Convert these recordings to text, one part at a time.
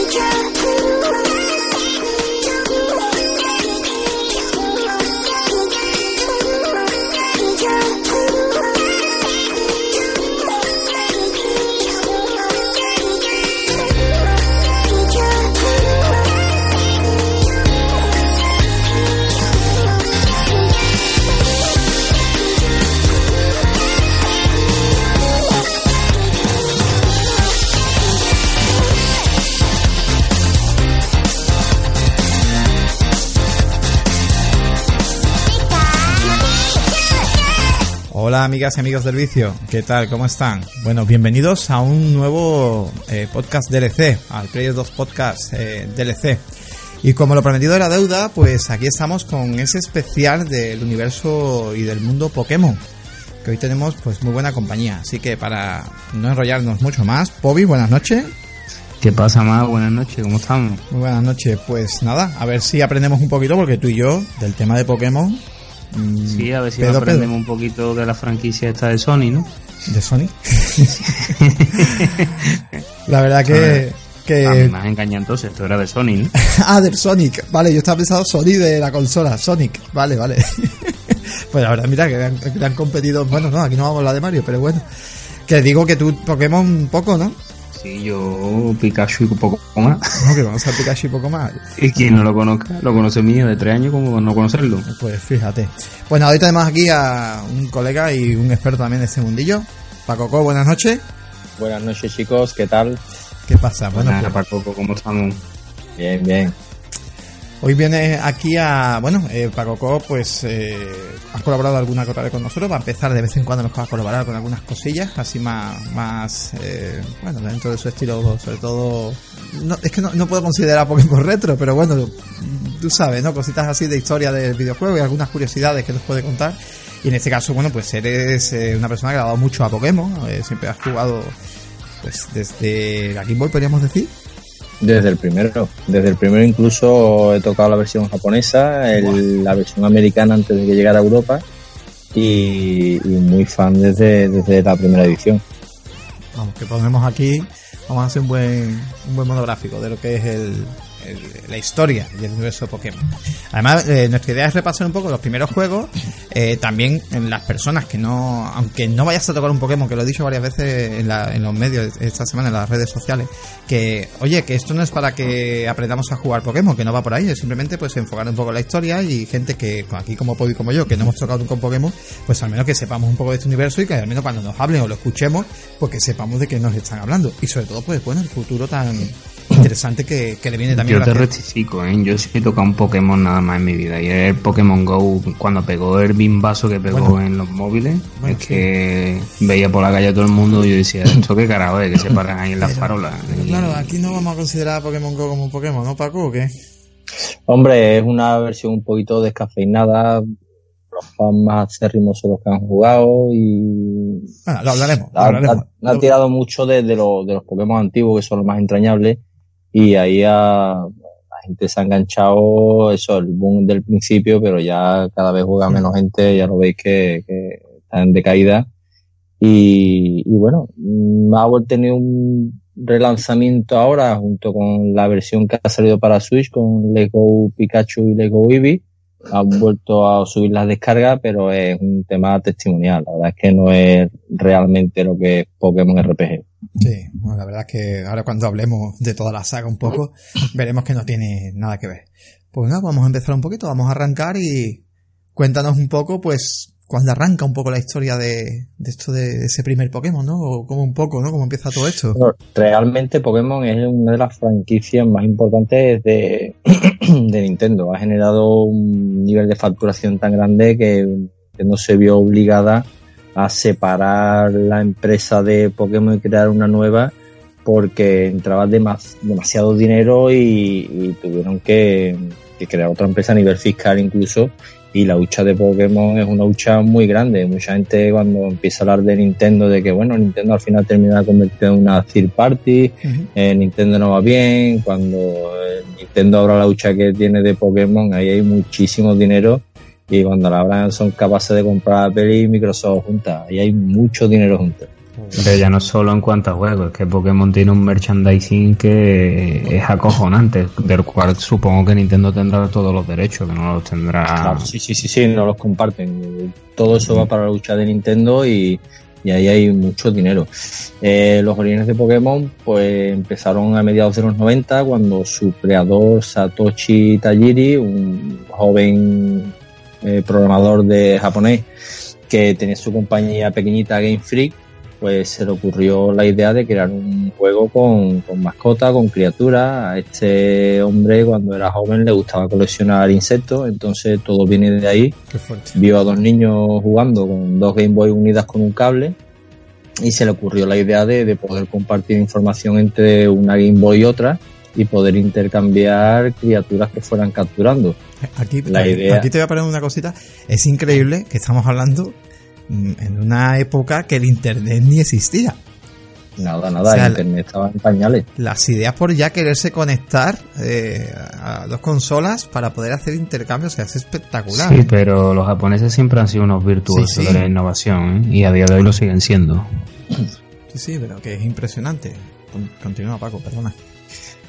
Major Hola amigas y amigos del vicio, ¿qué tal? ¿Cómo están? Bueno, bienvenidos a un nuevo eh, podcast DLC, al Player 2 Podcast eh, DLC. Y como lo prometido era deuda, pues aquí estamos con ese especial del universo y del mundo Pokémon. Que hoy tenemos pues muy buena compañía. Así que para no enrollarnos mucho más, Pobi, buenas noches. ¿Qué pasa, más? Buenas noches, ¿cómo estamos? Muy buenas noches. Pues nada, a ver si aprendemos un poquito, porque tú y yo, del tema de Pokémon, Sí, a ver si aprendemos un poquito de la franquicia esta de Sony, ¿no? ¿De Sonic? La verdad que... que... A mí engañado entonces, esto era de Sony, ¿no? Ah, del Sonic. Vale, yo estaba pensando Sony de la consola. Sonic. Vale, vale. pues la verdad, mira, que han, que han competido. Bueno, no, aquí no vamos a hablar de Mario, pero bueno. Que digo que tú Pokémon poco, ¿no? Sí, yo Pikachu y un poco más. No, que vamos a Pikachu y poco más. Y quien no lo conozca, lo conoce mío de tres años, como no conocerlo? Pues fíjate. Bueno, hoy tenemos aquí a un colega y un experto también de este mundillo. Paco Co, buenas noches. Buenas noches chicos, ¿qué tal? ¿Qué pasa? Bueno, Nada, pues, Paco, ¿cómo estamos? Bien, bien. Hoy viene aquí a, bueno, eh, Paco Co, pues eh, has colaborado alguna vez con nosotros, va a empezar de vez en cuando nos a colaborar con algunas cosillas, así más, más eh, bueno, dentro de su estilo, sobre todo, no, es que no, no puedo considerar Pokémon retro, pero bueno, tú sabes, ¿no? Cositas así de historia del videojuego y algunas curiosidades que nos puede contar. Y en este caso, bueno, pues eres eh, una persona que ha dado mucho a Pokémon, eh, siempre has jugado, pues desde la Game Boy, podríamos decir. Desde el primero, desde el primero incluso he tocado la versión japonesa, el- la versión americana antes de que llegara a Europa y, y muy fan desde, desde la primera edición. Vamos, que ponemos aquí, vamos a hacer un buen, un buen monográfico de lo que es el, el- la historia y el universo Pokémon. Además, eh, nuestra idea es repasar un poco los primeros juegos, eh, también en las personas que no, aunque no vayas a tocar un Pokémon, que lo he dicho varias veces en, la- en los medios esta semana, en las redes sociales, que, oye, que esto no es para que aprendamos a jugar Pokémon, que no va por ahí, es simplemente pues enfocar un poco la historia y gente que, aquí como Pobi y como yo, que no hemos tocado un Pokémon, pues al menos que sepamos un poco de este universo y que al menos cuando nos hablen o lo escuchemos, pues que sepamos de qué nos están hablando. Y sobre todo, pues bueno, el futuro tan interesante que, que le viene también Yo te rectifico, ¿eh? Yo sí he tocado un Pokémon nada más en mi vida. Y el Pokémon Go, cuando pegó el bimbazo que pegó Bueno. en los móviles, Bueno, es que veía por la calle a todo el mundo y yo decía, ¿esto qué carajo es? Que se paran ahí en las farolas. Y- claro, aquí no vamos a considerar a Pokémon Go como un Pokémon, ¿no, Paco? ¿O qué? Hombre, es una versión un poquito descafeinada, los fans más acérrimos son los que han jugado y Bueno, lo hablaremos. Lo ha, hablaremos. ha- ha tirado mucho de, de, los- de los Pokémon antiguos que son los más entrañables y ahí ha- la gente se ha enganchado, eso, el boom del principio, pero ya cada vez juega menos gente, ya lo veis que, que está en decaída. Y, y bueno, mm, ha vuelto a tener un relanzamiento ahora junto con la versión que ha salido para Switch con Lego Pikachu y Lego Eevee. Han vuelto a subir las descargas, pero es un tema testimonial. La verdad es que no es realmente lo que es Pokémon RPG. Sí, bueno, la verdad es que ahora cuando hablemos de toda la saga un poco, veremos que no tiene nada que ver. Pues nada, vamos a empezar un poquito, vamos a arrancar y cuéntanos un poco, pues, cuando arranca un poco la historia de, esto de ese primer Pokémon, ¿no? O como un poco, ¿no? Cómo empieza todo esto. Bueno, realmente Pokémon es una de las franquicias más importantes de, de Nintendo. Ha generado un nivel de facturación tan grande que, no se vio obligada separar la empresa de Pokémon y crear una nueva porque entraba demas, demasiado dinero y, tuvieron que, crear otra empresa a nivel fiscal incluso y la hucha de Pokémon es una hucha muy grande. Mucha gente cuando empieza a hablar de Nintendo, de que bueno, Nintendo al final termina convirtiendo en una third party, eh, Nintendo no va bien, cuando eh, Nintendo abra la hucha que tiene de Pokémon, ahí hay muchísimo dinero y cuando la abran son capaces de comprar Apple y Microsoft juntas, ahí hay mucho dinero juntos. Pero ya no solo en cuanto a juegos, es que Pokémon tiene un merchandising que es acojonante, del cual supongo que Nintendo tendrá todos los derechos, que no los tendrá. sí, sí, sí, sí, no los comparten. Todo eso va para la lucha de Nintendo y, ahí hay mucho dinero. Eh, los orígenes de Pokémon pues empezaron a mediados de los 90 cuando su creador Satoshi Tajiri, un joven eh, programador de japonés que tenía su compañía pequeñita Game Freak, pues se le ocurrió la idea de crear un juego con, con mascota, con criaturas. A este hombre cuando era joven le gustaba coleccionar insectos, entonces todo viene de ahí. Vio a dos niños jugando con dos Game Boy unidas con un cable y se le ocurrió la idea de, poder compartir información entre una Game Boy y otra y poder intercambiar criaturas que fueran capturando. Aquí, la idea... aquí te voy a poner una cosita. Es increíble que estamos hablando Mm, en una época que el internet ni existía. Nada, nada, el internet estaba en pañales. Las ideas por ya quererse conectar eh, a dos consolas para poder hacer intercambios se hace espectacular. Sí, pero los japoneses siempre han sido unos virtuosos de la innovación ¿eh? y a día de hoy lo siguen siendo. Sí, sí, pero que es impresionante. Continúa, Paco, perdona.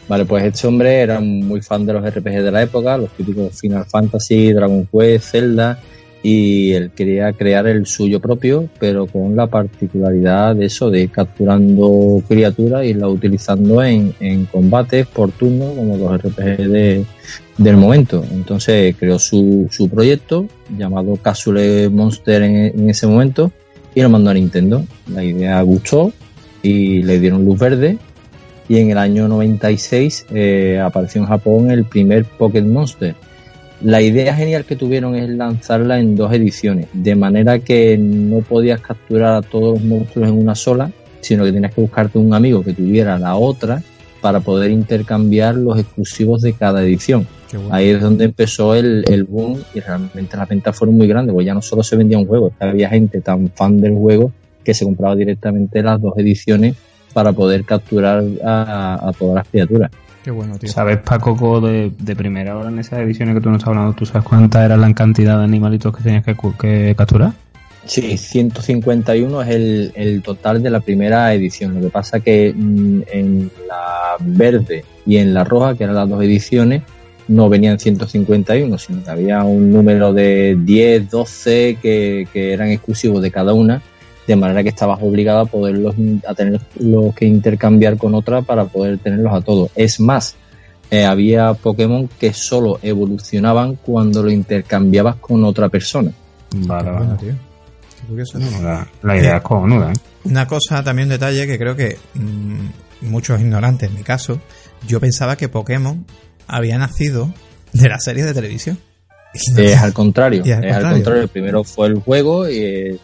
Vale, pues este hombre era muy fan de los RPG de la época, los típicos Final Fantasy, Dragon Quest, Zelda, y él quería crear el suyo propio, pero con la particularidad de eso, de capturando criaturas y la utilizando en, en combates por turno, como los RPG del momento. Entonces creó su, su proyecto llamado Castle Monster en, ese momento y lo mandó a Nintendo. La idea gustó y le dieron luz verde. Y en el año 96 eh, apareció en Japón el primer Pokémon Monster la idea genial que tuvieron es lanzarla en dos ediciones, de manera que no podías capturar a todos los monstruos en una sola, sino que tenías que buscarte un amigo que tuviera la otra para poder intercambiar los exclusivos de cada edición. Ahí es donde empezó el, el, boom y realmente las ventas fueron muy grandes, porque ya no solo se vendía un juego, había gente tan fan del juego que se compraba directamente las dos ediciones para poder capturar a todas las criaturas. Qué bueno, tío. ¿Sabes, Paco, de, de primera hora en esas ediciones que tú nos estás hablando, tú sabes cuánta era la cantidad de animalitos que tenías que, capturar? Sí, 151 es el, el, total de la primera edición. Lo que pasa que mm, en la verde y en la roja, que eran las dos ediciones, no venían 151, sino que había un número de 10, 12 que, que eran exclusivos de cada una de manera que estabas obligado a poderlos a tenerlos que intercambiar con otra para poder tenerlos a todos. Es más, eh, había Pokémon que solo evolucionaban cuando lo intercambiabas con otra persona. Vale, vale. tío. La, idea es cojonuda. ¿eh? Una cosa, también un detalle que creo que mm, muchos ignorantes, en mi caso, yo pensaba que Pokémon había nacido de la serie de televisión. Es al contrario, es, al contrario. Primero fue el juego y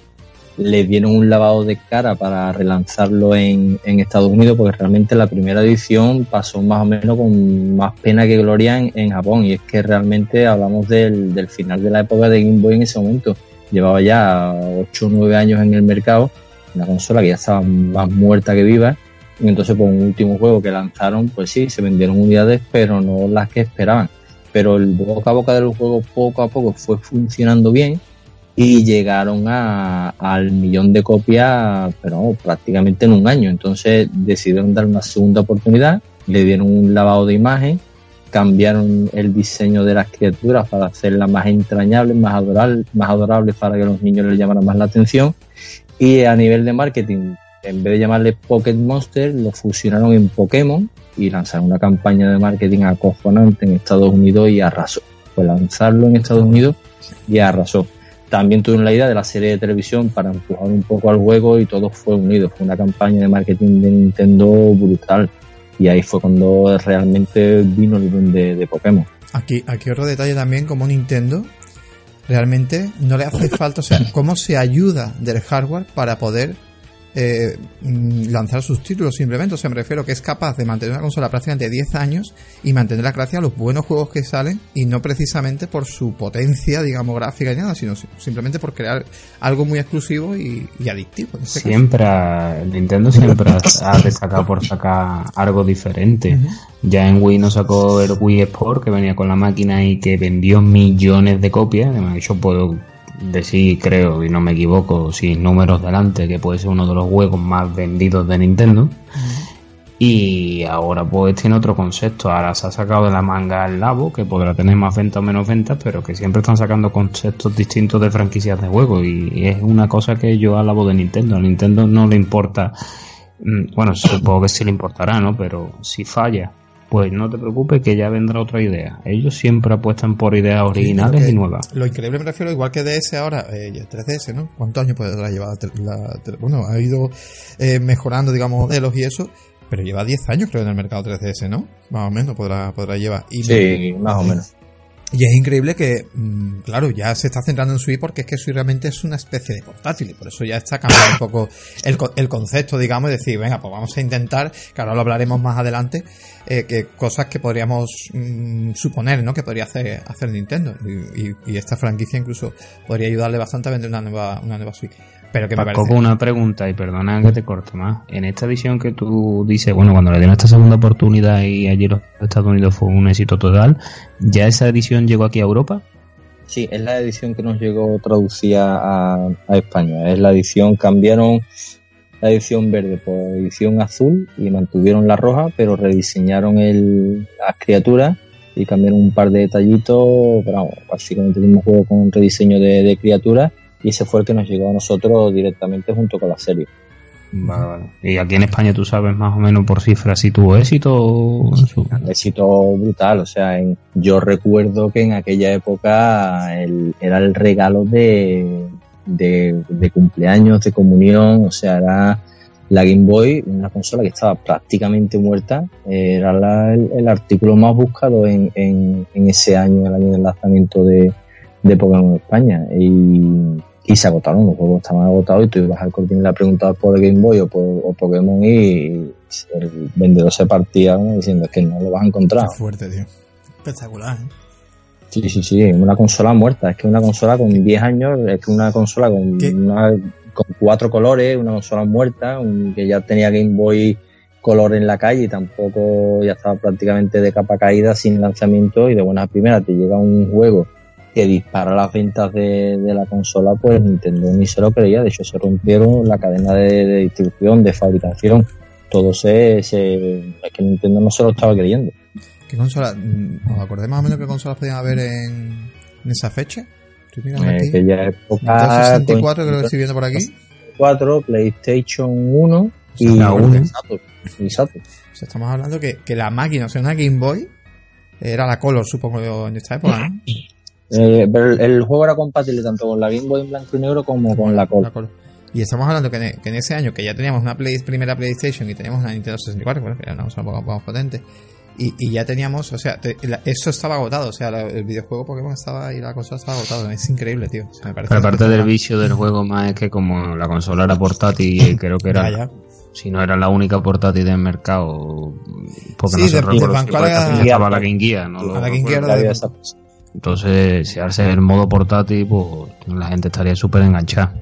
le dieron un lavado de cara para relanzarlo en, en, Estados Unidos, porque realmente la primera edición pasó más o menos con más pena que gloria en, Japón. Y es que realmente hablamos del, del, final de la época de Game Boy en ese momento. Llevaba ya 8 o 9 años en el mercado, una consola que ya estaba más muerta que viva. Y entonces, por un último juego que lanzaron, pues sí, se vendieron unidades, pero no las que esperaban. Pero el boca a boca del juego poco a poco fue funcionando bien y llegaron a, al millón de copias, pero prácticamente en un año. Entonces decidieron dar una segunda oportunidad, le dieron un lavado de imagen, cambiaron el diseño de las criaturas para hacerlas más entrañables, más adorables, más adorables para que los niños les llamaran más la atención. Y a nivel de marketing, en vez de llamarle Pocket Monster, lo fusionaron en Pokémon y lanzaron una campaña de marketing acojonante en Estados Unidos y arrasó. Fue lanzarlo en Estados Unidos y arrasó también tuvieron la idea de la serie de televisión para empujar un poco al juego y todo fue unido. Fue una campaña de marketing de Nintendo brutal. Y ahí fue cuando realmente vino el boom de, Pokémon. Aquí, aquí otro detalle también, como Nintendo realmente no le hace falta, o sea, cómo se ayuda del hardware para poder eh, mm, lanzar sus títulos simplemente. O sea, me refiero que es capaz de mantener una consola prácticamente 10 años y mantenerla gracias a los buenos juegos que salen y no precisamente por su potencia, digamos, gráfica y nada, sino simplemente por crear algo muy exclusivo y, adictivo. Este siempre, Nintendo siempre ha destacado por sacar algo diferente. Ya en Wii nos sacó el Wii Sport que venía con la máquina y que vendió millones de copias. Además, yo puedo decir, creo, y no me equivoco, sin números delante, que puede ser uno de los juegos más vendidos de Nintendo. Y ahora pues tiene otro concepto. Ahora se ha sacado de la manga el Labo, que podrá tener más ventas o menos ventas, pero que siempre están sacando conceptos distintos de franquicias de juegos. Y es una cosa que yo alabo de Nintendo. A Nintendo no le importa, mm, bueno, supongo que sí le importará, ¿no? Pero si falla pues no te preocupes que ya vendrá otra idea. Ellos siempre apuestan por ideas originales y nuevas. Lo increíble me refiero, igual que DS ahora, eh, 3DS, ¿no? ¿Cuántos años puede llevar la, Bueno, ha ido eh, mejorando, digamos, modelos y eso, pero lleva 10 años creo en el mercado 3DS, ¿no? Más o menos podrá, podrá llevar. Y sí, más o menos. Y es increíble que, mm, claro, ya se está centrando en Switch porque es que Switch realmente es una especie de portátil y por eso ya está cambiando un poco el, el concepto, digamos, de decir, venga, pues vamos a intentar, que ahora lo hablaremos más adelante, eh, que cosas que podríamos mm, suponer, ¿no? Que podría hacer, hacer Nintendo. Y, y, esta franquicia incluso podría ayudarle bastante a vender una nueva, una nueva Switch. Pero que me parece... una pregunta, y perdona que te corte más. En esta edición que tú dices, bueno, cuando le dieron esta segunda oportunidad y allí los Estados Unidos fue un éxito total, ¿ya esa edición llegó aquí a Europa? Sí, es la edición que nos llegó traducida a, España. Es la edición, cambiaron la edición verde por edición azul y mantuvieron la roja, pero rediseñaron el, las criaturas y cambiaron un par de detallitos. Pero vamos, básicamente un juego con un rediseño de, de criaturas y ese fue el que nos llegó a nosotros directamente junto con la serie. Vale, vale. ¿Y aquí en España tú sabes más o menos por cifras si tuvo éxito? Éxito brutal, o sea, yo recuerdo que en aquella época era el regalo de, de, cumpleaños, de comunión, o sea, era la Game Boy, una consola que estaba prácticamente muerta, era el, artículo más buscado en, en, ese año, el año del lanzamiento de, de Pokémon en España. Y, y se agotaron, los juegos estaban agotados y tú ibas al cortín y le preguntabas por Game Boy o por Pokémon y el vendedor se partía diciendo es que no lo vas a encontrar. fuerte, tío. Espectacular, ¿eh? Sí, sí, sí, una consola muerta, es que una consola con 10 años, es que una consola con, con cuatro colores, una consola muerta, que ya tenía Game Boy color en la calle y tampoco ya estaba prácticamente de capa caída sin lanzamiento y de buenas primeras te llega un juego que dispara las ventas de, la consola, pues Nintendo ni se lo creía. De hecho, se rompieron la cadena de, distribución, de fabricación. Todo se, se, Es que Nintendo no se lo estaba creyendo. ¿Qué consola? Mm, ¿Os acordáis más o menos qué consolas podían haber en, en esa fecha? Estoy mirando eh, aquí. época. 64 creo que estoy viendo por aquí. 4, PlayStation 1 y, la 1. Y Saturn. O sea, estamos hablando que, que la máquina, o sea, una Game Boy, era la Color, supongo yo, en esta época, ¿no? Eh, pero el, juego era compatible tanto con la Game Boy en blanco y negro como con la Color. Y estamos hablando que en, ese año que ya teníamos una primera PlayStation y teníamos una Nintendo 64, bueno, que era una cosa un poco más potente, y, ya teníamos, o sea, eso estaba agotado, o sea, el videojuego Pokémon estaba y la consola estaba agotada, es increíble, tío. Pero aparte del vicio del juego más es que como la consola era portátil, y creo que era... Si no era la única portátil del mercado, porque no se recuerda si estaba la Game Gear, ¿no? La Game Gear entonces, si hace el modo portátil, pues la gente estaría súper enganchada.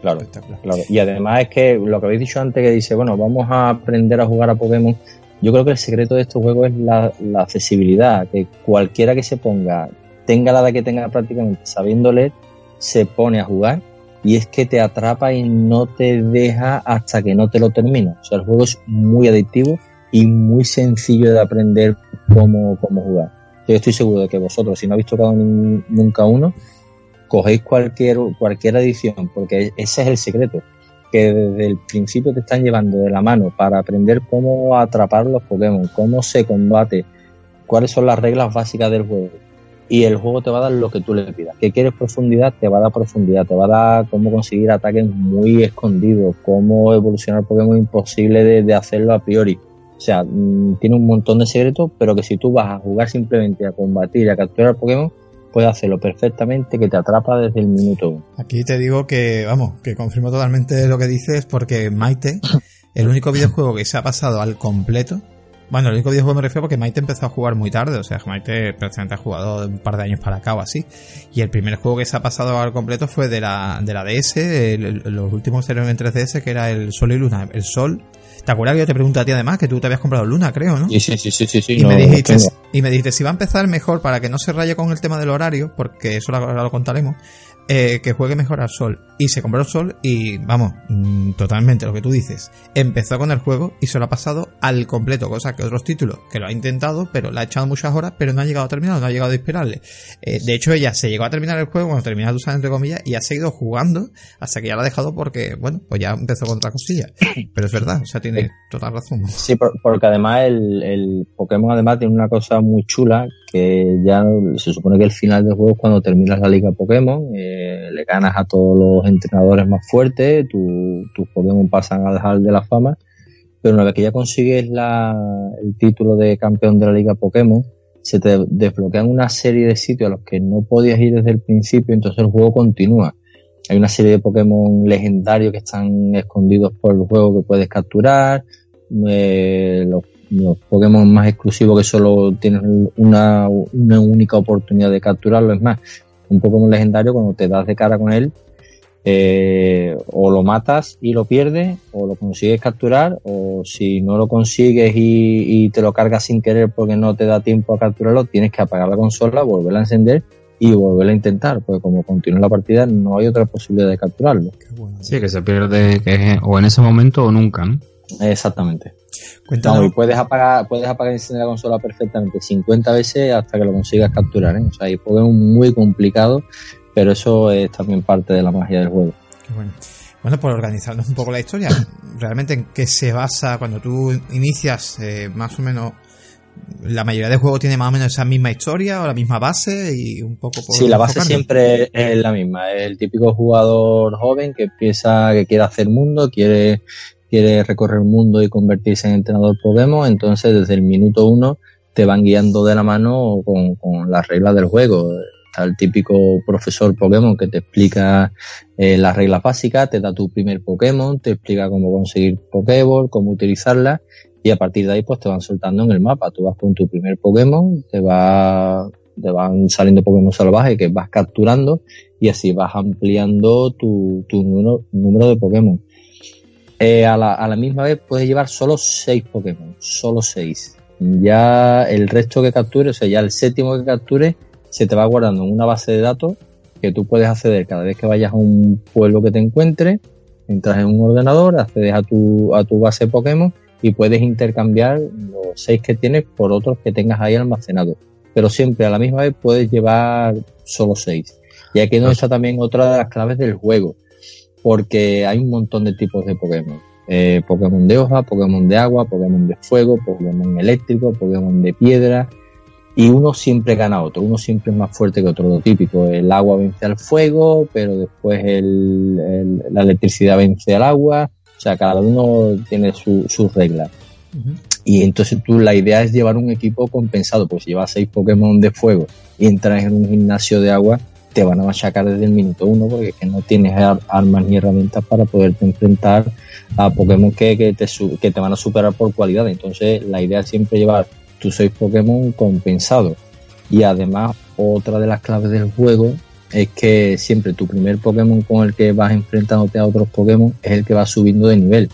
Claro, claro. Y además es que lo que habéis dicho antes, que dice, bueno, vamos a aprender a jugar a Pokémon. Yo creo que el secreto de estos juegos es la, accesibilidad, que cualquiera que se ponga, tenga la edad que tenga prácticamente sabiendo leer, se pone a jugar y es que te atrapa y no te deja hasta que no te lo termina. O sea, el juego es muy adictivo y muy sencillo de aprender cómo, cómo jugar. Yo estoy seguro de que vosotros, si no habéis tocado nunca uno, cogéis cualquier, cualquier edición, porque ese es el secreto, que desde el principio te están llevando de la mano para aprender cómo atrapar los Pokémon, cómo se combate, cuáles son las reglas básicas del juego. Y el juego te va a dar lo que tú le pidas. ¿Qué quieres profundidad? Te va a dar profundidad. Te va a dar cómo conseguir ataques muy escondidos, cómo evolucionar Pokémon imposible de hacerlo a priori o sea, mm, tiene un montón de secretos, pero que si tú vas a jugar simplemente a combatir y a capturar Pokémon, puede hacerlo perfectamente, que te atrapa desde el minuto uno. Aquí te digo que, vamos, que confirmo totalmente lo que dices, porque Maite, el único videojuego que se ha pasado al completo, bueno, el único videojuego me refiero porque Maite empezó a jugar muy tarde, o sea, Maite prácticamente ha jugado un par de años para acá o así. Y el primer juego que se ha pasado al completo fue de la, de la DS, los últimos eran en 3DS, que era el Sol y Luna. El Sol, ¿te acuerdas que yo te pregunté a ti además que tú te habías comprado Luna, creo, no? Sí, sí, sí, sí, sí. y, me dijiste, y me dijiste, si va a empezar mejor para que no se raye con el tema del horario, porque eso ahora lo contaremos, eh, que juegue mejor al Sol. Y se compró el Sol y, vamos, mm, totalmente lo que tú dices. Empezó con el juego y se lo ha pasado al completo, cosa que otros títulos, que lo ha intentado, pero le ha echado muchas horas, pero no ha llegado a terminar, no ha llegado a esperarle. Eh, de hecho, ella se llegó a terminar el juego, cuando termina de usar entre comillas, y ha seguido jugando hasta que ya lo ha dejado porque, bueno, pues ya empezó con otra cosilla. Pero es verdad, o sea, tiene total razón. Sí, porque además el, el Pokémon además tiene una cosa muy chula que ya se supone que el final del juego es cuando terminas la liga Pokémon, eh, le ganas a todos los entrenadores más fuertes, tu, tus Pokémon pasan al hall de la fama, pero una vez que ya consigues la, el título de campeón de la liga Pokémon, se te desbloquean una serie de sitios a los que no podías ir desde el principio, entonces el juego continúa. Hay una serie de Pokémon legendarios que están escondidos por el juego que puedes capturar, eh, los Pokémon más exclusivos que solo tienen una, una única oportunidad de capturarlo. Es más, un Pokémon legendario cuando te das de cara con él, eh, o lo matas y lo pierdes, o lo consigues capturar, o si no lo consigues y, y, te lo cargas sin querer porque no te da tiempo a capturarlo, tienes que apagar la consola, volverla a encender y volverla a intentar, porque como continúa la partida no hay otra posibilidad de capturarlo. Sí, que se pierde que o en ese momento o nunca, ¿no? Exactamente. No, y puedes apagar, puedes apagar y encender la consola perfectamente 50 veces hasta que lo consigas capturar, ¿eh? O sea, Pokémon muy complicado, pero eso es también parte de la magia del juego. bueno. Bueno, por organizarnos un poco la historia, realmente en qué se basa cuando tú inicias eh, más o menos la mayoría de juegos tiene más o menos esa misma historia o la misma base y un poco por Sí, la base siempre es la misma. El típico jugador joven que empieza, que quiere hacer mundo, quiere quiere recorrer el mundo y convertirse en entrenador Pokémon, entonces desde el minuto uno te van guiando de la mano con, con las reglas del juego. Está el típico profesor Pokémon que te explica eh, las reglas básicas, te da tu primer Pokémon, te explica cómo conseguir Pokéball, cómo utilizarla y a partir de ahí pues te van soltando en el mapa. Tú vas con tu primer Pokémon, te va te van saliendo Pokémon salvajes que vas capturando y así vas ampliando tu, tu número, número de Pokémon. Eh, a, la, a, la, misma vez puedes llevar solo 6 Pokémon, solo 6. Ya el resto que captures, o sea, ya el séptimo que captures, se te va guardando en una base de datos que tú puedes acceder cada vez que vayas a un pueblo que te encuentres, entras en un ordenador, accedes a tu, a tu base de Pokémon y puedes intercambiar los 6 que tienes por otros que tengas ahí almacenados. Pero siempre a la misma vez puedes llevar solo 6. Y aquí no está también otra de las claves del juego porque hay un montón de tipos de Pokémon. Eh, Pokémon de hoja, Pokémon de agua, Pokémon de fuego, Pokémon eléctrico, Pokémon de piedra. Y uno siempre gana a otro, uno siempre es más fuerte que otro. Lo típico, el agua vence al fuego, pero después el, la electricidad vence al agua. O sea, cada uno tiene sus su reglas. Y entonces tú, la idea es llevar un equipo compensado, pues si llevas seis Pokémon de fuego y entras en un gimnasio de agua, te van a machacar desde el minuto uno porque no tienes armas ni herramientas para poderte enfrentar a Pokémon que, que, te, que te van a superar por cualidad. Entonces la idea es siempre llevar tus seis Pokémon compensados. Y además otra de las claves del juego es que siempre tu primer Pokémon con el que vas enfrentándote a otros Pokémon es el que va subiendo de nivel.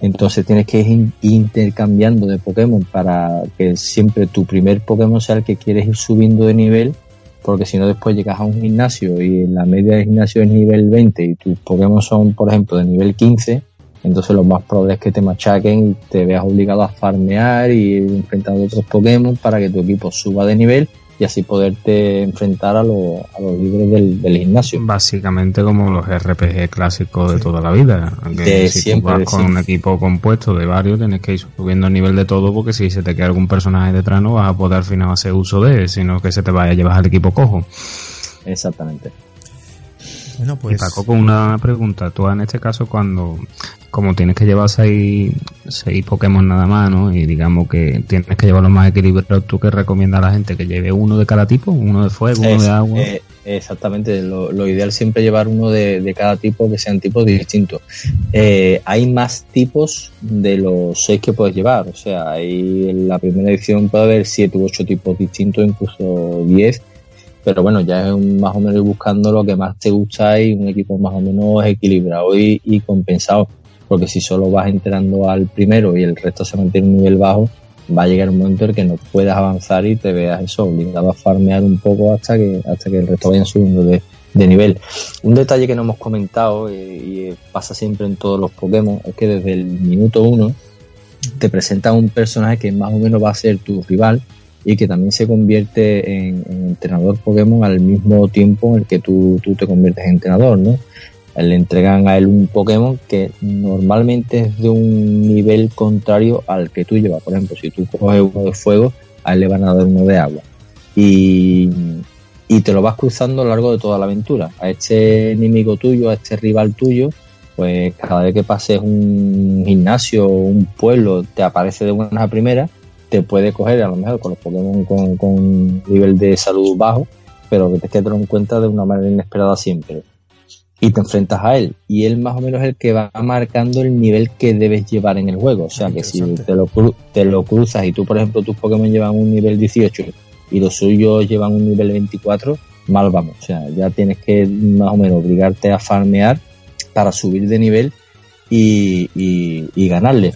Entonces tienes que ir intercambiando de Pokémon para que siempre tu primer Pokémon sea el que quieres ir subiendo de nivel porque si no después llegas a un gimnasio y la media del gimnasio es nivel 20 y tus Pokémon son, por ejemplo, de nivel 15, entonces lo más probable es que te machaquen y te veas obligado a farmear y enfrentar otros Pokémon para que tu equipo suba de nivel y así poderte enfrentar a, los líderes del, gimnasio. Básicamente como los RPG clásicos de toda la vida. Aunque si tú vas con un equipo compuesto de varios, tienes que ir subiendo el nivel de todo porque si se te queda algún personaje detrás no vas a poder al final hacer uso de él, sino que se te vaya a llevar al equipo cojo. Exactamente. Bueno, pues... Y Paco, con una pregunta. Tú en este caso, cuando, como tienes que llevar seis, seis Pokémon nada más, ¿no? Y digamos que tienes que llevarlos más equilibrados, ¿tú qué recomiendas a la gente? ¿Que lleve uno de cada tipo? ¿Uno de fuego, uno de agua? Eh, exactamente. Lo, ideal es siempre llevar uno de, cada tipo, que sean tipos distintos. Eh, hay más tipos de los seis que puedes llevar. O sea, hay en la primera edición puede haber siete u ocho tipos distintos, incluso diez pero bueno, ya es más o menos buscando lo que más te gusta y un equipo más o menos equilibrado y, compensado, porque si solo vas entrando al primero y el resto se mantiene en un nivel bajo, va a llegar un momento en que no puedas avanzar y te veas eso, obligado a farmear un poco hasta que, hasta que el resto vaya subiendo de, nivel. Un detalle que no hemos comentado eh, y pasa siempre en todos los Pokémon es que desde el minuto uno te presenta un personaje que más o menos va a ser tu rival y que también se convierte en, entrenador Pokémon al mismo tiempo en el que tú, tú te conviertes en entrenador, ¿no? Le entregan a él un Pokémon que normalmente es de un nivel contrario al que tú llevas. Por ejemplo, si tú coges uno de fuego, a él le van a dar uno de agua. Y, y te lo vas cruzando a lo largo de toda la aventura. A este enemigo tuyo, a este rival tuyo, pues cada vez que pases un gimnasio un pueblo, te aparece de buenas a primeras te puede coger a lo mejor con los Pokémon con, con nivel de salud bajo, pero que te que en cuenta de una manera inesperada siempre. Y te enfrentas a él. Y él más o menos es el que va marcando el nivel que debes llevar en el juego. O sea que si te lo, te lo cruzas y tú, por ejemplo, tus Pokémon llevan un nivel 18 y los suyos llevan un nivel 24, mal vamos. O sea, ya tienes que más o menos obligarte a farmear para subir de nivel y, y, y ganarle.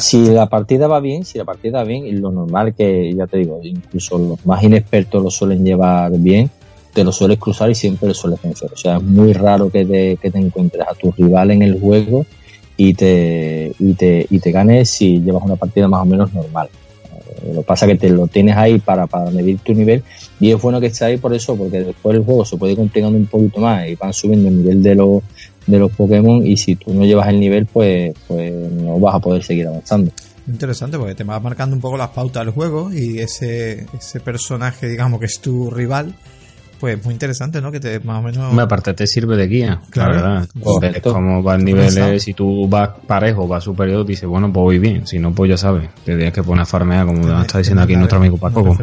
Si la partida va bien, si la partida va bien, y lo normal que, ya te digo, incluso los más inexpertos lo suelen llevar bien, te lo sueles cruzar y siempre lo sueles vencer. O sea, es muy raro que te, que te encuentres a tu rival en el juego y te, y te, y te ganes si llevas una partida más o menos normal. Eh, lo que pasa que te lo tienes ahí para, para medir tu nivel y es bueno que esté ahí por eso, porque después el juego se puede ir complicando un poquito más y van subiendo el nivel de los de los Pokémon y si tú no llevas el nivel, pues, pues no vas a poder seguir avanzando. Interesante, porque te vas marcando un poco las pautas del juego y ese, ese personaje, digamos, que es tu rival, pues muy interesante, ¿no? Que te más o menos. aparte te sirve de guía, claro. la verdad. Ves cómo van niveles, si tú vas parejo, vas superior, dices, bueno, pues voy bien. Si no, pues ya sabes, te tienes que poner a farmear, como está diciendo aquí nuestro amigo Paco.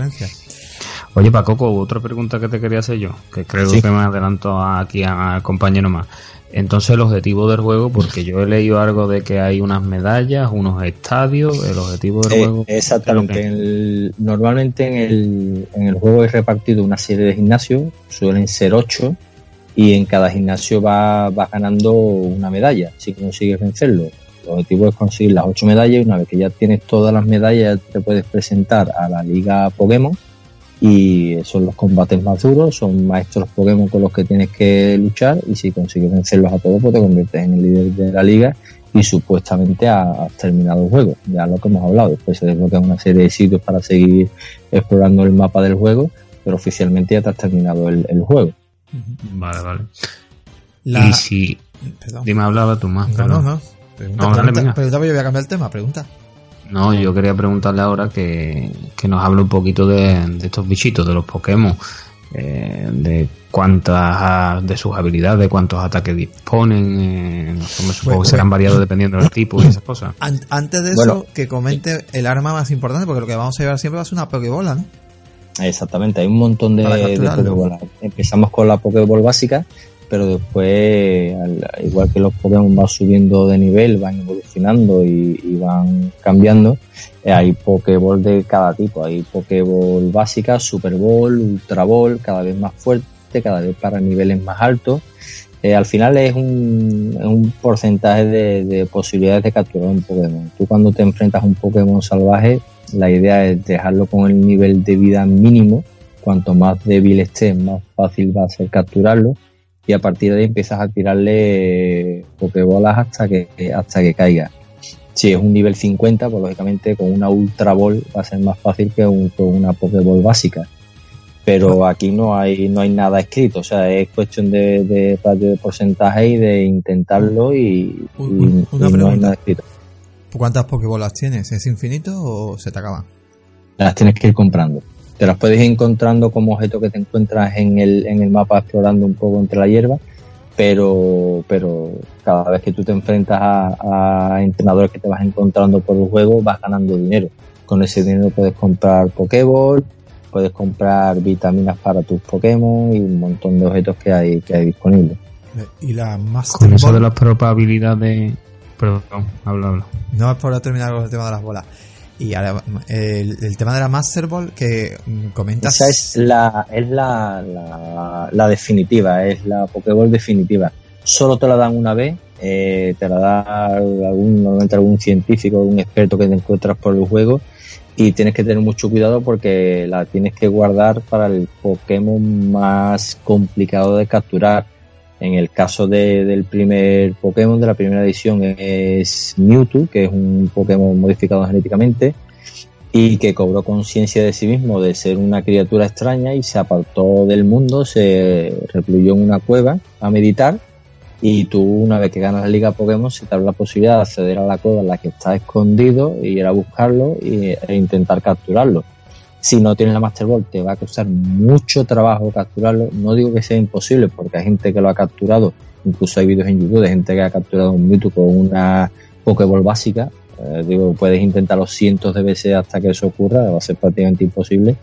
Oye, Paco, otra pregunta que te quería hacer yo, que creo que me adelanto aquí al compañero más. Entonces el objetivo del juego, porque yo he leído algo de que hay unas medallas, unos estadios, el objetivo del eh, juego. Exactamente. normalmente en el, en el juego he repartido una serie de gimnasios, suelen ser ocho, y en cada gimnasio va, va ganando una medalla si consigues vencerlo. El objetivo es conseguir las ocho medallas y una vez que ya tienes todas las medallas te puedes presentar a la liga Pokémon y son los combates más duros, son maestros Pokémon con los que tienes que luchar y si consigues vencerlos a todos pues te conviertes en el líder de la liga y supuestamente has terminado el juego, ya lo que hemos hablado, después se desbloquean una serie de sitios para seguir explorando el mapa del juego, pero oficialmente ya te has terminado el, juego. Vale, vale. Y si... Dime, hablaba tú más. No, no, no. Pregunta, pregunta, yo voy a cambiar el tema, pregunta. No, yo quería preguntarle ahora que, nos hable un poquito de, estos bichitos, de los Pokémon, eh, de cuántas, de sus habilidades, cuántos ataques disponen, eh, supongo que serán variados dependiendo del tipo y esas cosas. Antes de eso, que comente el arma más importante, porque lo que vamos a llevar siempre va a ser una Pokébola, ¿no? Exactamente, hay un montón de, de Pokébolas. Empezamos con la Pokéball básica, pero después, igual que los Pokémon van subiendo de nivel, van evolucionando y, van cambiando, eh, hay Pokéball de cada tipo. Hay Pokéball básica, Super Ball, Ultra Ball, cada vez más fuerte, cada vez para niveles más altos. Eh, al final es un, un porcentaje de, de, posibilidades de capturar un Pokémon. Tú cuando te enfrentas a un Pokémon salvaje, la idea es dejarlo con el nivel de vida mínimo. Cuanto más débil esté, más fácil va a ser capturarlo y a partir de ahí empiezas a tirarle pokebolas hasta que, hasta que caiga. Si es un nivel 50, pues lógicamente con una Ultra Ball va a ser más fácil que con una Pokéball básica. Pero aquí no hay, no hay nada escrito, o sea, es cuestión de, de de porcentaje y de intentarlo y, no hay nada escrito. ¿Cuántas Pokébolas tienes? ¿Es infinito o se te acaban? Las tienes que ir comprando te las puedes ir encontrando como objeto que te encuentras en el, en el mapa explorando un poco entre la hierba, pero, pero cada vez que tú te enfrentas a, a entrenadores que te vas encontrando por el juego, vas ganando dinero. Con ese dinero puedes comprar Pokéball, puedes comprar vitaminas para tus Pokémon y un montón de objetos que hay, que hay disponibles. Y la Master Con eso de las probabilidades. Perdón, habla, habla. No es por terminar con el tema de las bolas. Y ahora, el, el tema de la Master Ball que mm, comentas. Esa es la, es la, la, definitiva, es la Pokéball definitiva. Solo te la dan una vez, eh, te la da algún, normalmente algún científico, algún experto que te encuentras por el juego y tienes que tener mucho cuidado porque la tienes que guardar para el Pokémon más complicado de capturar. En el caso de, del primer Pokémon de la primera edición es Mewtwo, que es un Pokémon modificado genéticamente y que cobró conciencia de sí mismo de ser una criatura extraña y se apartó del mundo, se recluyó en una cueva a meditar y tú una vez que ganas la liga Pokémon se te abre la posibilidad de acceder a la cueva en la que está escondido ir a buscarlo e intentar capturarlo. Si no tienes la Master Ball te va a costar mucho trabajo capturarlo. No digo que sea imposible porque hay gente que lo ha capturado. Incluso hay vídeos en YouTube de gente que ha capturado un Mewtwo con una Pokéball básica. Eh, digo, puedes intentarlo cientos de veces hasta que eso ocurra. Va a ser prácticamente imposible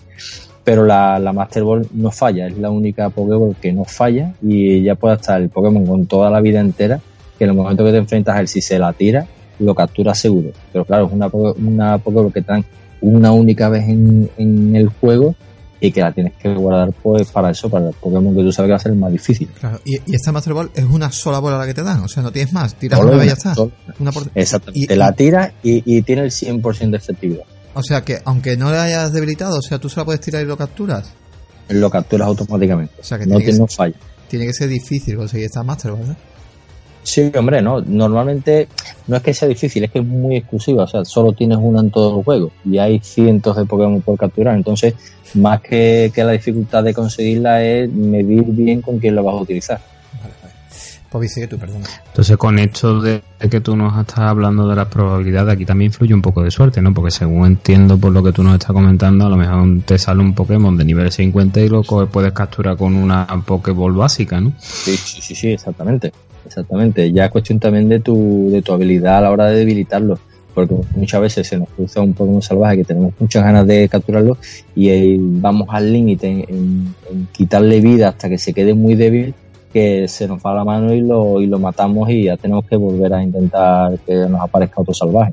pero la, la Master Ball no falla, es la única Pokéball que no falla y ya puede estar el Pokémon con toda la vida entera, que en el momento que te enfrentas a él, si se la tira, lo captura seguro. Pero claro, es una, una Pokéball que te dan una única vez en, en el juego y que la tienes que guardar pues para eso, para el Pokémon que tú sabes que va a ser el más difícil. Claro, y, y esta Master Ball es una sola bola la que te dan, o sea, no tienes más, tiras una vez y ya está. Una por... Exactamente, y, te la tira y, y tiene el 100% de efectividad. O sea que, aunque no le hayas debilitado, o sea, tú se la puedes tirar y lo capturas. Lo capturas automáticamente. O sea que no, tiene no falla. Tiene que ser difícil conseguir esta Master, ¿verdad? Sí, hombre, no. Normalmente no es que sea difícil, es que es muy exclusiva. O sea, solo tienes una en todo el juego y hay cientos de Pokémon por capturar. Entonces, más que, que la dificultad de conseguirla es medir bien con quién lo vas a utilizar. Pues sigue tú, perdona. Entonces, con esto de que tú nos estás hablando de las probabilidades, aquí también influye un poco de suerte, ¿no? Porque según entiendo por lo que tú nos estás comentando, a lo mejor te sale un Pokémon de nivel 50 y lo puedes capturar con una Pokéball básica, ¿no? Sí, sí, sí, sí, exactamente. Exactamente. Ya es cuestión también de tu, de tu habilidad a la hora de debilitarlo. Porque muchas veces se nos cruza un Pokémon salvaje que tenemos muchas ganas de capturarlo y vamos al límite en, en quitarle vida hasta que se quede muy débil que se nos va la mano y lo, y lo matamos y ya tenemos que volver a intentar que nos aparezca otro salvaje.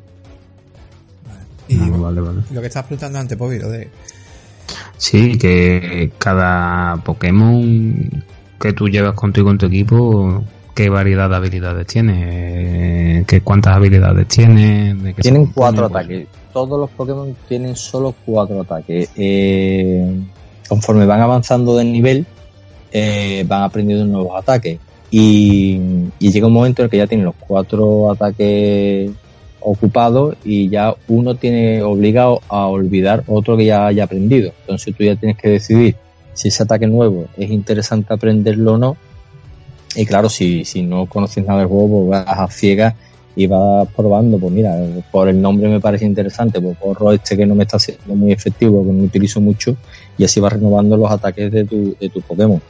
Y ah, vale, vale. lo que estabas preguntando antes, Pobi, lo de... Sí, que cada Pokémon que tú llevas contigo en tu equipo, ¿qué variedad de habilidades tiene? ¿Qué, ¿Cuántas habilidades tiene? ¿De tienen cuatro ataques. Todos los Pokémon tienen solo cuatro ataques. Eh, conforme van avanzando de nivel, eh, van aprendiendo nuevos ataques. Y, y, llega un momento en el que ya tienen los cuatro ataques ocupados y ya uno tiene obligado a olvidar otro que ya haya aprendido. Entonces tú ya tienes que decidir si ese ataque nuevo es interesante aprenderlo o no. Y claro, si, si no conoces nada del juego, pues vas a ciegas y vas probando, pues mira, por el nombre me parece interesante, pues porro este que no me está siendo muy efectivo, que no utilizo mucho, y así vas renovando los ataques de tu, de tu Pokémon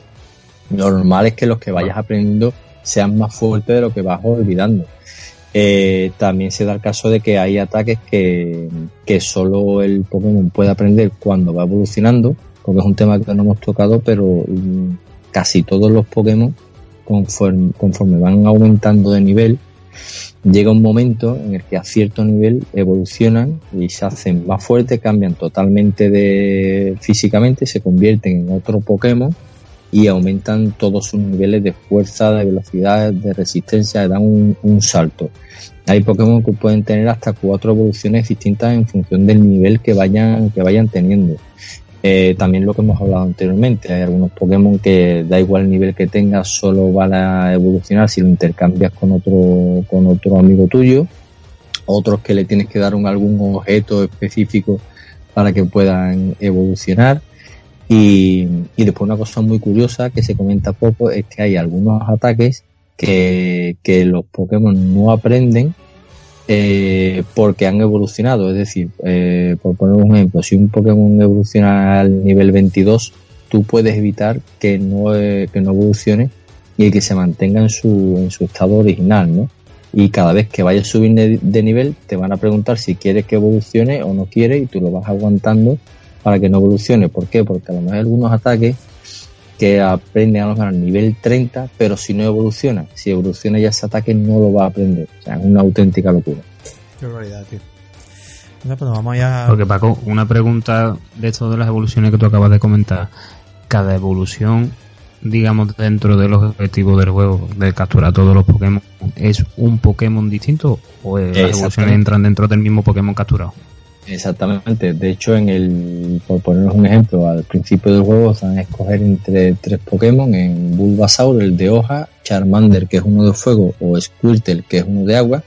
normal es que los que vayas aprendiendo sean más fuertes de lo que vas olvidando. Eh, también se da el caso de que hay ataques que, que solo el Pokémon puede aprender cuando va evolucionando, porque es un tema que no hemos tocado, pero mm, casi todos los Pokémon, conforme, conforme van aumentando de nivel, llega un momento en el que a cierto nivel evolucionan y se hacen más fuertes, cambian totalmente de físicamente, se convierten en otro Pokémon y aumentan todos sus niveles de fuerza, de velocidad, de resistencia, dan un, salto. Hay Pokémon que pueden tener hasta cuatro evoluciones distintas en función del nivel que vayan, que vayan teniendo. Eh, también lo que hemos hablado anteriormente, hay algunos Pokémon que da igual el nivel que tengas, solo van a evolucionar si lo intercambias con otro, con otro amigo tuyo. Otros que le tienes que dar un, algún objeto específico para que puedan evolucionar. Y, y, después una cosa muy curiosa que se comenta poco es que hay algunos ataques que, que los Pokémon no aprenden eh, porque han evolucionado. Es decir, eh, por poner un ejemplo, si un Pokémon evoluciona al nivel 22, tú puedes evitar que no, eh, que no evolucione y que se mantenga en su, en su estado original, ¿no? Y cada vez que vayas a subir de nivel te van a preguntar si quieres que evolucione o no quieres y tú lo vas aguantando para que no evolucione. ¿Por qué? Porque a lo mejor hay algunos ataques que aprenden a lo mejor al nivel 30, pero si no evoluciona, si evoluciona ya ese ataque no lo va a aprender. O sea, es una auténtica locura. Qué barbaridad, tío. pues vamos ya... Porque Paco, una pregunta de esto de las evoluciones que tú acabas de comentar. Cada evolución digamos, dentro de los objetivos del juego, de capturar todos los Pokémon, ¿es un Pokémon distinto o las evoluciones entran dentro del mismo Pokémon capturado? Exactamente, de hecho, en el, por ponernos un ejemplo, al principio del juego van a escoger entre tres Pokémon, en Bulbasaur, el de hoja, Charmander, que es uno de fuego, o Squirtle, que es uno de agua.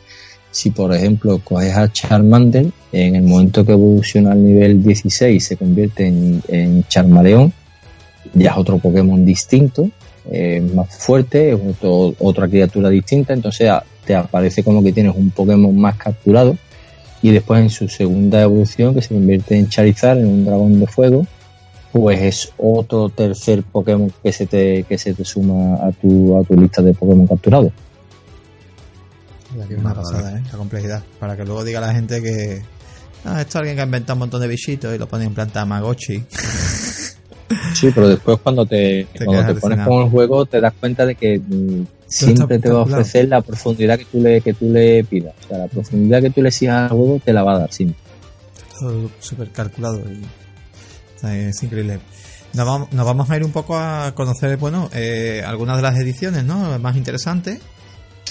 Si, por ejemplo, coges a Charmander, en el momento que evoluciona al nivel 16 se convierte en, en ya es otro Pokémon distinto, más fuerte, es otra criatura distinta, entonces te aparece como que tienes un Pokémon más capturado y después en su segunda evolución que se convierte en Charizard, en un dragón de fuego, pues es otro tercer Pokémon que se te, que se te suma a tu, a tu lista de Pokémon capturados. Aquí una pasada, ¿eh? La complejidad. Para que luego diga la gente que. Ah, esto es alguien que ha inventado un montón de bichitos y lo pone en planta Tamagotchi. Sí, pero después cuando te, cuando te pones con el juego te das cuenta de que mm, siempre te va a ofrecer la profundidad que tú le que tú le pidas. O sea, la profundidad que tú le exijas al juego te la va a dar siempre. Todo súper calculado y es increíble. Nos vamos, nos vamos, a ir un poco a conocer, bueno, eh, algunas de las ediciones, ¿no? Más interesantes.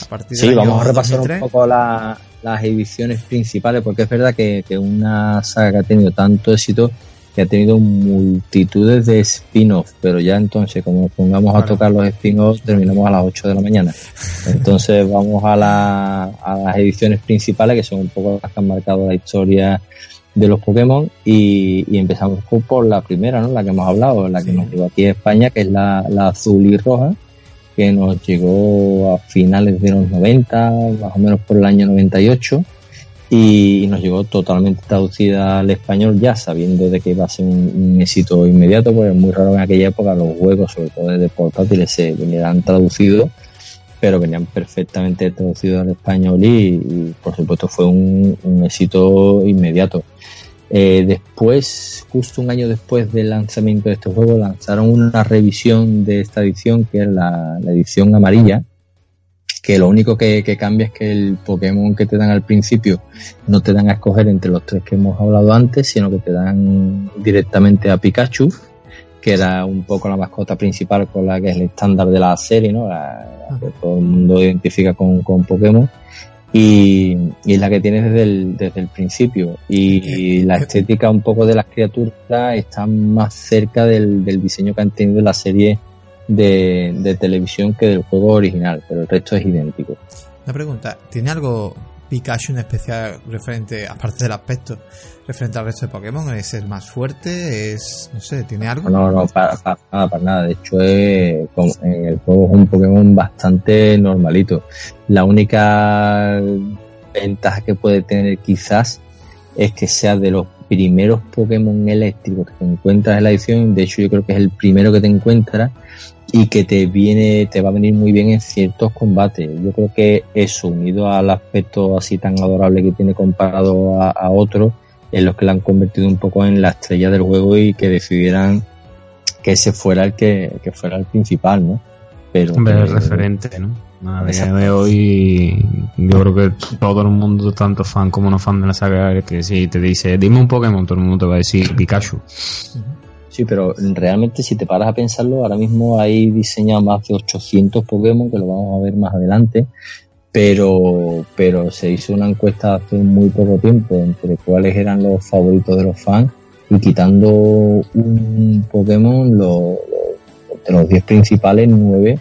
A partir sí, vamos a repasar un poco las ediciones principales, porque es verdad que, que una saga que ha tenido tanto éxito que ha tenido multitudes de spin-offs, pero ya entonces, como pongamos a tocar los spin-offs, terminamos a las 8 de la mañana. Entonces vamos a, la, a las ediciones principales, que son un poco las que han marcado la historia de los Pokémon, y, y empezamos por la primera, ¿no? La que hemos hablado, la que nos llegó aquí a España, que es la, la azul y roja, que nos llegó a finales de los 90, más o menos por el año 98 y, nos llegó totalmente traducida al español ya sabiendo de que iba a ser un, éxito inmediato, porque es muy raro en aquella época los juegos, sobre todo de portátiles, se vinieran traducidos, pero venían perfectamente traducidos al español y, por supuesto fue un, éxito inmediato. Eh, después, justo un año después del lanzamiento de este juego, lanzaron una revisión de esta edición, que es la edición amarilla, que lo único que, cambia es que el Pokémon que te dan al principio no te dan a escoger entre los tres que hemos hablado antes, sino que te dan directamente a Pikachu, que era un poco la mascota principal con la que es el estándar de la serie, ¿no? La, que todo el mundo identifica con, con Pokémon. Y, y, es la que tienes desde el, desde el principio. Y, la estética un poco de las criaturas está más cerca del, del diseño que han tenido la serie de, televisión que del juego original, pero el resto es idéntico. Una pregunta, ¿tiene algo Pikachu en especial referente, aparte del aspecto, referente al resto de Pokémon? ¿Es el más fuerte? ¿Es, no sé, tiene algo? No, no, para, nada, para nada. De hecho, es, en el juego es un Pokémon bastante normalito. La única ventaja que puede tener quizás es que sea de los primeros Pokémon eléctricos que te encuentras en la edición. De hecho, yo creo que es el primero que te encuentras y que te viene, te va a venir muy bien en ciertos combates. Yo creo que eso, unido al aspecto así tan adorable que tiene comparado a, otros, es lo que le han convertido un poco en la estrella del juego y que decidieran que ese fuera el que, fuera el principal, ¿no? Pero el referente, ¿no? A día de hoy, yo creo que todo el mundo, tanto fan como no fan de la saga, que si te dice, dime un Pokémon, todo el mundo te va a decir Pikachu. Sí, pero realmente si te paras a pensarlo, ahora mismo hay diseñado más de 800 Pokémon, que lo vamos a ver más adelante, pero, pero se hizo una encuesta hace muy poco tiempo entre cuáles eran los favoritos de los fans y quitando un Pokémon, lo, de los 10 principales, 9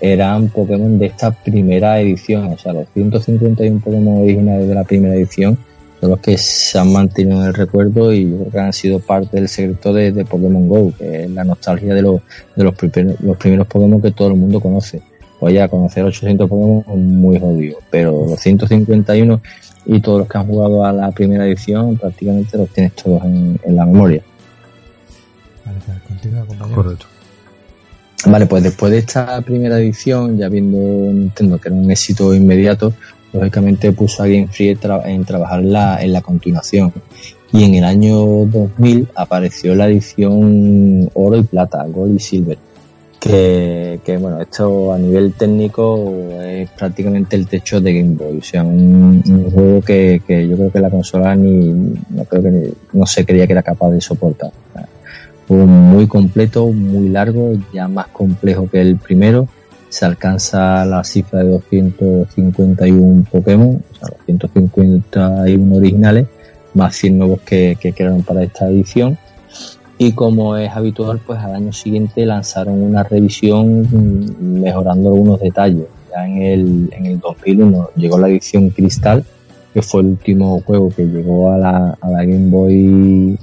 eran Pokémon de esta primera edición, o sea, los 151 Pokémon originales de la primera edición son los que se han mantenido en el recuerdo y yo creo que han sido parte del secreto de, Pokémon Go, que es la nostalgia de los, de los, primeros, los primeros Pokémon que todo el mundo conoce. Oye, a conocer 800 Pokémon es muy jodido, pero los 151 y todos los que han jugado a la primera edición prácticamente los tienes todos en, la memoria. Vale, pues continúa, compañero. Correcto. Vale, pues después de esta primera edición, ya viendo Nintendo que era un éxito inmediato, lógicamente puso a Game Freak en trabajar la, en la continuación. Y en el año 2000 apareció la edición oro y plata, gold y silver. Que, que bueno, esto a nivel técnico es prácticamente el techo de Game Boy. O sea, un, juego que, que, yo creo que la consola ni, no creo que no se creía que era capaz de soportar. Fue muy completo, muy largo, ya más complejo que el primero. Se alcanza la cifra de 251 Pokémon, o sea, 251 originales, más 100 nuevos que, que crearon para esta edición. Y como es habitual, pues al año siguiente lanzaron una revisión mejorando algunos detalles. Ya en el, en el 2001 llegó la edición Cristal, que fue el último juego que llegó a la, a la Game Boy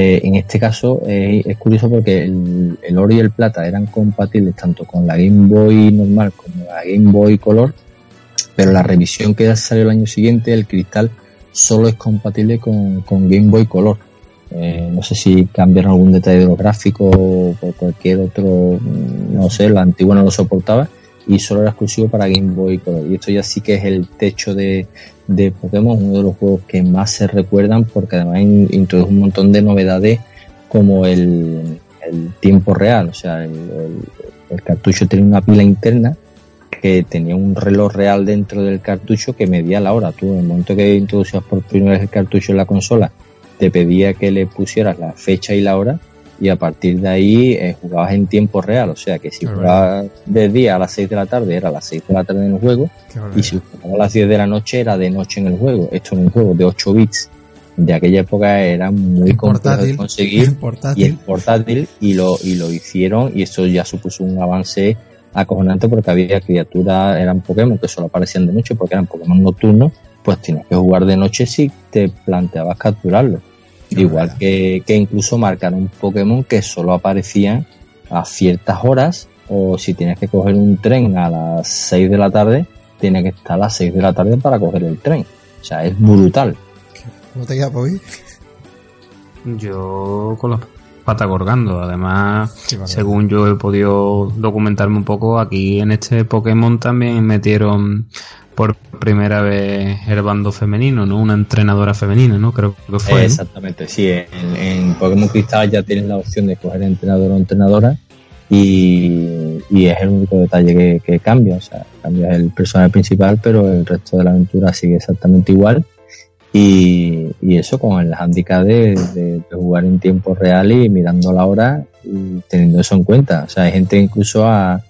eh, en este caso eh, es curioso porque el, oro y el plata eran compatibles tanto con la Game Boy normal como la Game Boy Color, pero la revisión que salió el año siguiente, el cristal, solo es compatible con, Game Boy Color. Eh, no sé si cambiaron algún detalle de los gráficos o por cualquier otro, no sé, la antigua no lo soportaba y solo era exclusivo para Game Boy Color. Y esto ya sí que es el techo de, de Pokémon, uno de los juegos que más se recuerdan porque además introduce un montón de novedades como el, tiempo real, o sea, el, cartucho tenía una pila interna que tenía un reloj real dentro del cartucho que medía la hora. Tú, en el momento que introducías por primera vez el cartucho en la consola, te pedía que le pusieras la fecha y la hora y a partir de ahí eh, jugabas en tiempo real, o sea que si jugabas de día a las 6 de la tarde era a las 6 de la tarde en el juego y si jugabas a las 10 de la noche era de noche en el juego. Esto en un juego de 8 bits. De aquella época era muy complicado de conseguir y es portátil. y lo, y lo hicieron y eso ya supuso un avance acojonante porque había criaturas, eran Pokémon que solo aparecían de noche porque eran Pokémon nocturnos, pues tienes que jugar de noche si te planteabas Igual que, que incluso marcaron Pokémon que solo aparecían a ciertas horas o si tienes que coger un tren a las 6 de la tarde, tiene que estar a las 6 de la tarde para coger el tren. O sea, es brutal. ¿Cómo te queda, Pobi? Yo con colgando. Además, según yo he podido documentarme un poco, aquí en este Pokémon también metieron por primera vez el bando femenino, ¿no? Una entrenadora femenina, ¿no? Creo que fue. Exactamente, sí. En, Pokémon Cristal ya tienes la opción de escoger entrenador o entrenadora y, es el único detalle que, cambia. O sea, cambia el personaje principal, pero el resto de la aventura sigue exactamente igual. Y, eso con el handicap de, de, jugar en tiempo real y mirando la hora y teniendo eso en cuenta. O sea, hay gente incluso a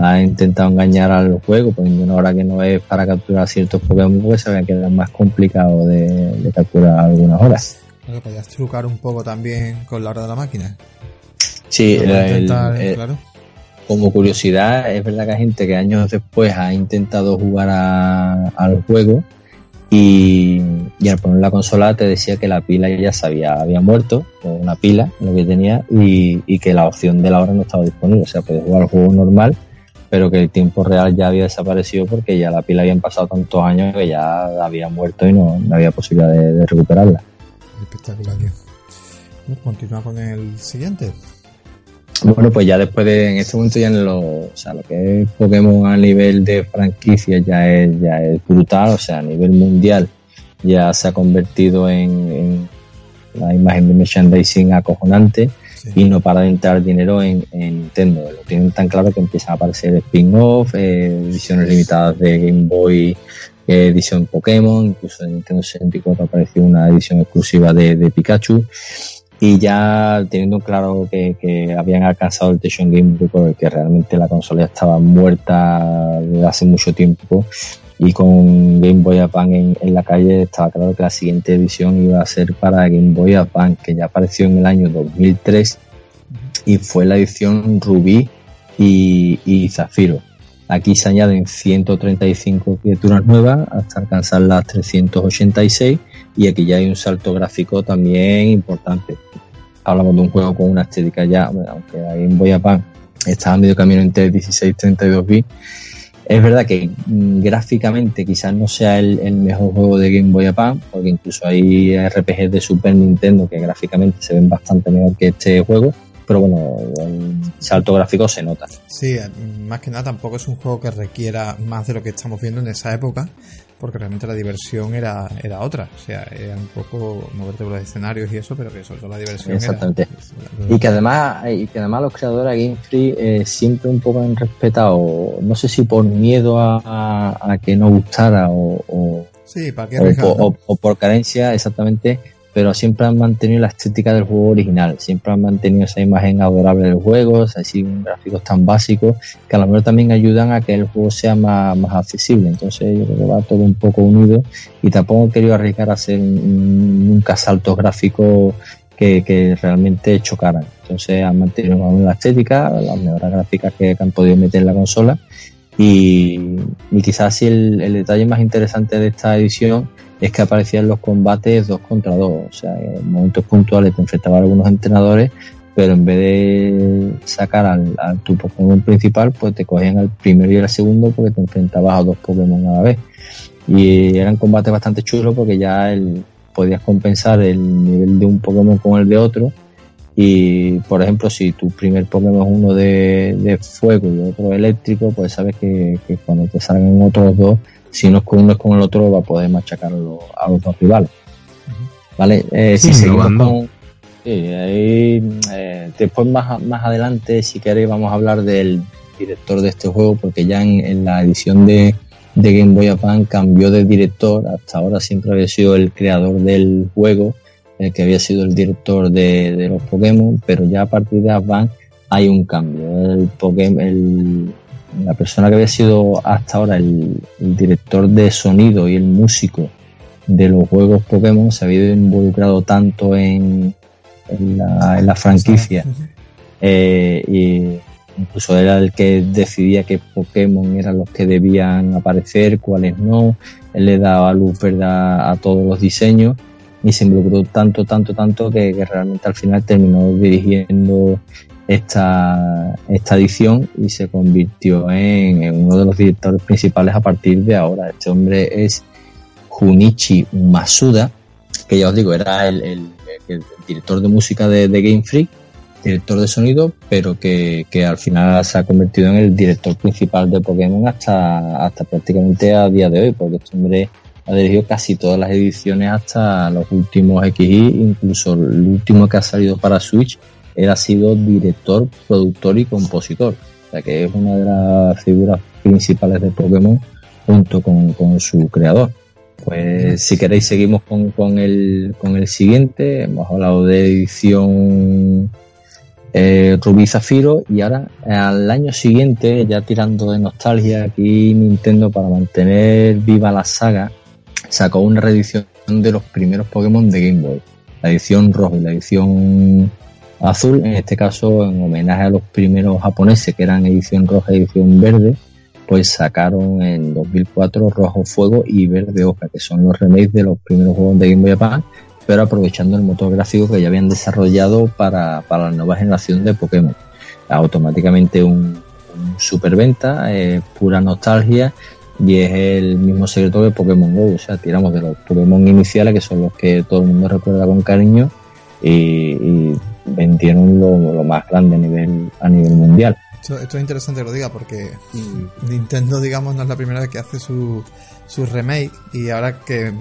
ha intentado engañar al juego poniendo una hora que no es para capturar ciertos Pokémon porque sabía que era más complicado de, capturar algunas horas. Bueno, podías trucar un poco también con la hora de la máquina. Sí, eh, como curiosidad, es verdad que hay gente que años después ha intentado jugar al juego y, al poner la consola te decía que la pila ya se había, había muerto, o una pila, lo que tenía, y, que la opción de la hora no estaba disponible. O sea, puedes jugar al juego normal pero que el tiempo real ya había desaparecido porque ya la pila habían pasado tantos años que ya había muerto y no, había posibilidad de, recuperarla. Espectacular, Continúa con el siguiente. Bueno, pues ya después de, en este momento ya en lo, o sea, lo que es Pokémon a nivel de franquicia ya es, ya es brutal, o sea, a nivel mundial ya se ha convertido en, en la imagen de merchandising acojonante y no para de entrar dinero en, Nintendo. Lo tienen tan claro que empiezan a aparecer spin-off, eh, ediciones limitadas de Game Boy, eh, edición Pokémon, incluso en Nintendo 64 apareció una edición exclusiva de, Pikachu. Y ya teniendo claro que, habían alcanzado el Techo Game Boy, que realmente la consola estaba muerta desde hace mucho tiempo, y con Game Boy Advance en, la calle estaba claro que la siguiente edición iba a ser para Game Boy Advance que ya apareció en el año 2003 y fue la edición Rubí y, Zafiro. Aquí se añaden 135 criaturas nuevas hasta alcanzar las 386 y aquí ya hay un salto gráfico también importante. Hablamos de un juego con una estética ya, aunque la Game Boy Advance estaba medio camino entre 16 y 32 bits es verdad que mm, gráficamente quizás no sea el, mejor juego de Game Boy Advance, porque incluso hay RPGs de Super Nintendo que gráficamente se ven bastante mejor que este juego, pero bueno, salto gráfico se nota. Sí, más que nada tampoco es un juego que requiera más de lo que estamos viendo en esa época, porque realmente la diversión era, era otra. O sea, era un poco moverte por los escenarios y eso, pero que sobre todo la diversión Exactamente. y que además, y que además los creadores de Game Free eh, siempre un poco han respetado, no sé si por miedo a, que no gustara o, sí, ¿para o por carencia, exactamente pero siempre han mantenido la estética del juego original, siempre han mantenido esa imagen adorable del juego, así gráficos tan básicos que a lo mejor también ayudan a que el juego sea más, más accesible. Entonces yo creo que va todo un poco unido y tampoco he querido arriesgar a hacer nunca saltos gráficos que, que, realmente chocaran. Entonces han mantenido la estética, las mejoras gráficas que, han podido meter en la consola y, y quizás el, el detalle más interesante de esta edición es que aparecían los combates dos contra dos. O sea, en momentos puntuales te enfrentaba a algunos entrenadores, pero en vez de sacar al, tu Pokémon principal, pues te cogían al primero y al segundo porque te enfrentabas a dos Pokémon a la vez. Y eran combates bastante chulos porque ya el, podías compensar el nivel de un Pokémon con el de otro. Y por ejemplo, si tu primer Pokémon es uno de, fuego y otro eléctrico, pues sabes que, que cuando te salgan otros dos, si no es con uno es con el otro, va a poder machacar a los, dos rivales. ¿Vale? Eh, si seguimos con, ahí, eh, después más, más adelante, si queréis, vamos a hablar del director de este juego, porque ya en, la edición de, Game Boy Advance cambió de director, hasta ahora siempre había sido el creador del juego, el que había sido el director de, los Pokémon, pero ya a partir de Advance hay un cambio. El, Pokémon, el, la persona que había sido hasta ahora el, director de sonido y el músico de los juegos Pokémon se había involucrado tanto en, en, la, franquicia eh, y incluso era el que decidía qué Pokémon eran los que debían aparecer, cuáles no, él le daba luz verdad a todos los diseños y se involucró tanto, tanto, tanto que realmente al final terminó dirigiendo esta, esta edición y se convirtió en, uno de los directores principales a partir de ahora. Este hombre es Junichi Masuda, que ya os digo, era el, director de música de, Game Freak, director de sonido, pero que, al final se ha convertido en el director principal de Pokémon hasta, hasta prácticamente a día de hoy, porque este hombre ha dirigido casi todas las ediciones hasta los últimos XY, incluso el último que ha salido para Switch él ha sido director, productor y compositor. O sea que es una de las figuras principales de Pokémon junto con, su creador. Pues si queréis seguimos con, con, el, con el siguiente. Hemos hablado de edición eh, Rubí Zafiro y ahora al año siguiente, ya tirando de nostalgia, aquí Nintendo para mantener viva la saga sacó una reedición de los primeros Pokémon de Game Boy. La edición roja y la edición azul, en este caso en homenaje a los primeros japoneses que eran edición roja y edición verde, pues sacaron en 2004 Rojo Fuego y Verde Hoja, que son los remakes de los primeros juegos de Game Boy Advance, pero aprovechando el motor gráfico que ya habían desarrollado para, la nueva generación de Pokémon. Automáticamente un, superventa, es pura nostalgia y es el mismo secreto de Pokémon Go, o sea, tiramos de los Pokémon iniciales que son los que todo el mundo recuerda con cariño y vendieron lo, más grande a nivel, a nivel mundial. Esto, es interesante que lo diga porque Nintendo, digamos, no es la primera vez que hace su, su remake y ahora que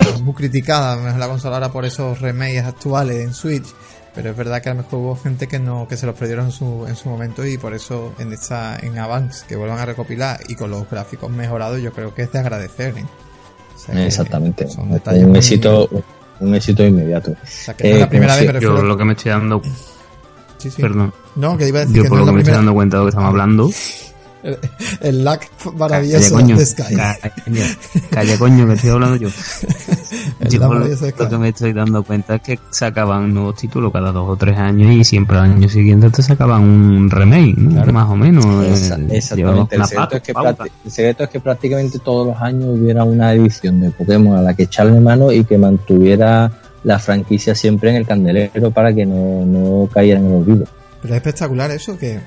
es muy criticada la consola ahora por esos remakes actuales en Switch, pero es verdad que a lo mejor hubo gente que no que se los perdieron en su, en su momento y por eso en esta en Avance que vuelvan a recopilar y con los gráficos mejorados yo creo que es de agradecer. ¿eh? Exactamente. Son detalles un éxito un éxito inmediato. Eh, la primera vez, yo lo que me estoy dando. Sí, sí. Perdón. No, que iba a decir yo por lo que me estoy dando cuenta de lo que estamos hablando. El, lag maravilloso coño, de Sky. Calla, coño, que estoy hablando yo. yo lo que me estoy dando cuenta es que sacaban nuevos títulos cada dos o tres años y siempre al año siguiente te sacaban un remake, ¿no? más o menos. Eh, exactamente. El secreto, es que el secreto, es que prácticamente todos los años hubiera una edición de Pokémon a la que echarle mano y que mantuviera la franquicia siempre en el candelero para que no, no cayera en el olvido. Pero es espectacular eso que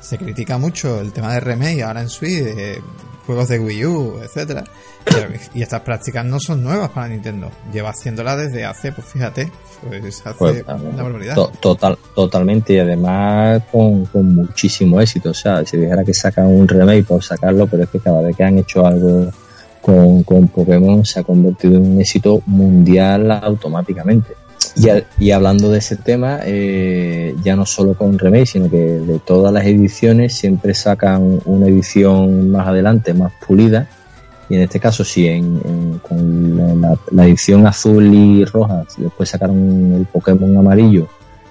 se critica mucho el tema de remake ahora en Switch, de juegos de Wii U, etcétera. Y estas prácticas no son nuevas para Nintendo. Lleva haciéndola desde hace, pues fíjate, pues hace Pues, una barbaridad. To- Total, totalmente y además con, con muchísimo éxito. O sea, si dijera que sacan un remake por sacarlo, pero es que cada vez que han hecho algo con, con Pokémon se ha convertido en un éxito mundial automáticamente. Y, a- y hablando de ese tema, eh, ya no solo con remake, sino que de todas las ediciones siempre sacan una edición más adelante, más pulida. Y en este caso, sí, en, con la, edición azul y roja, después sacaron el Pokémon amarillo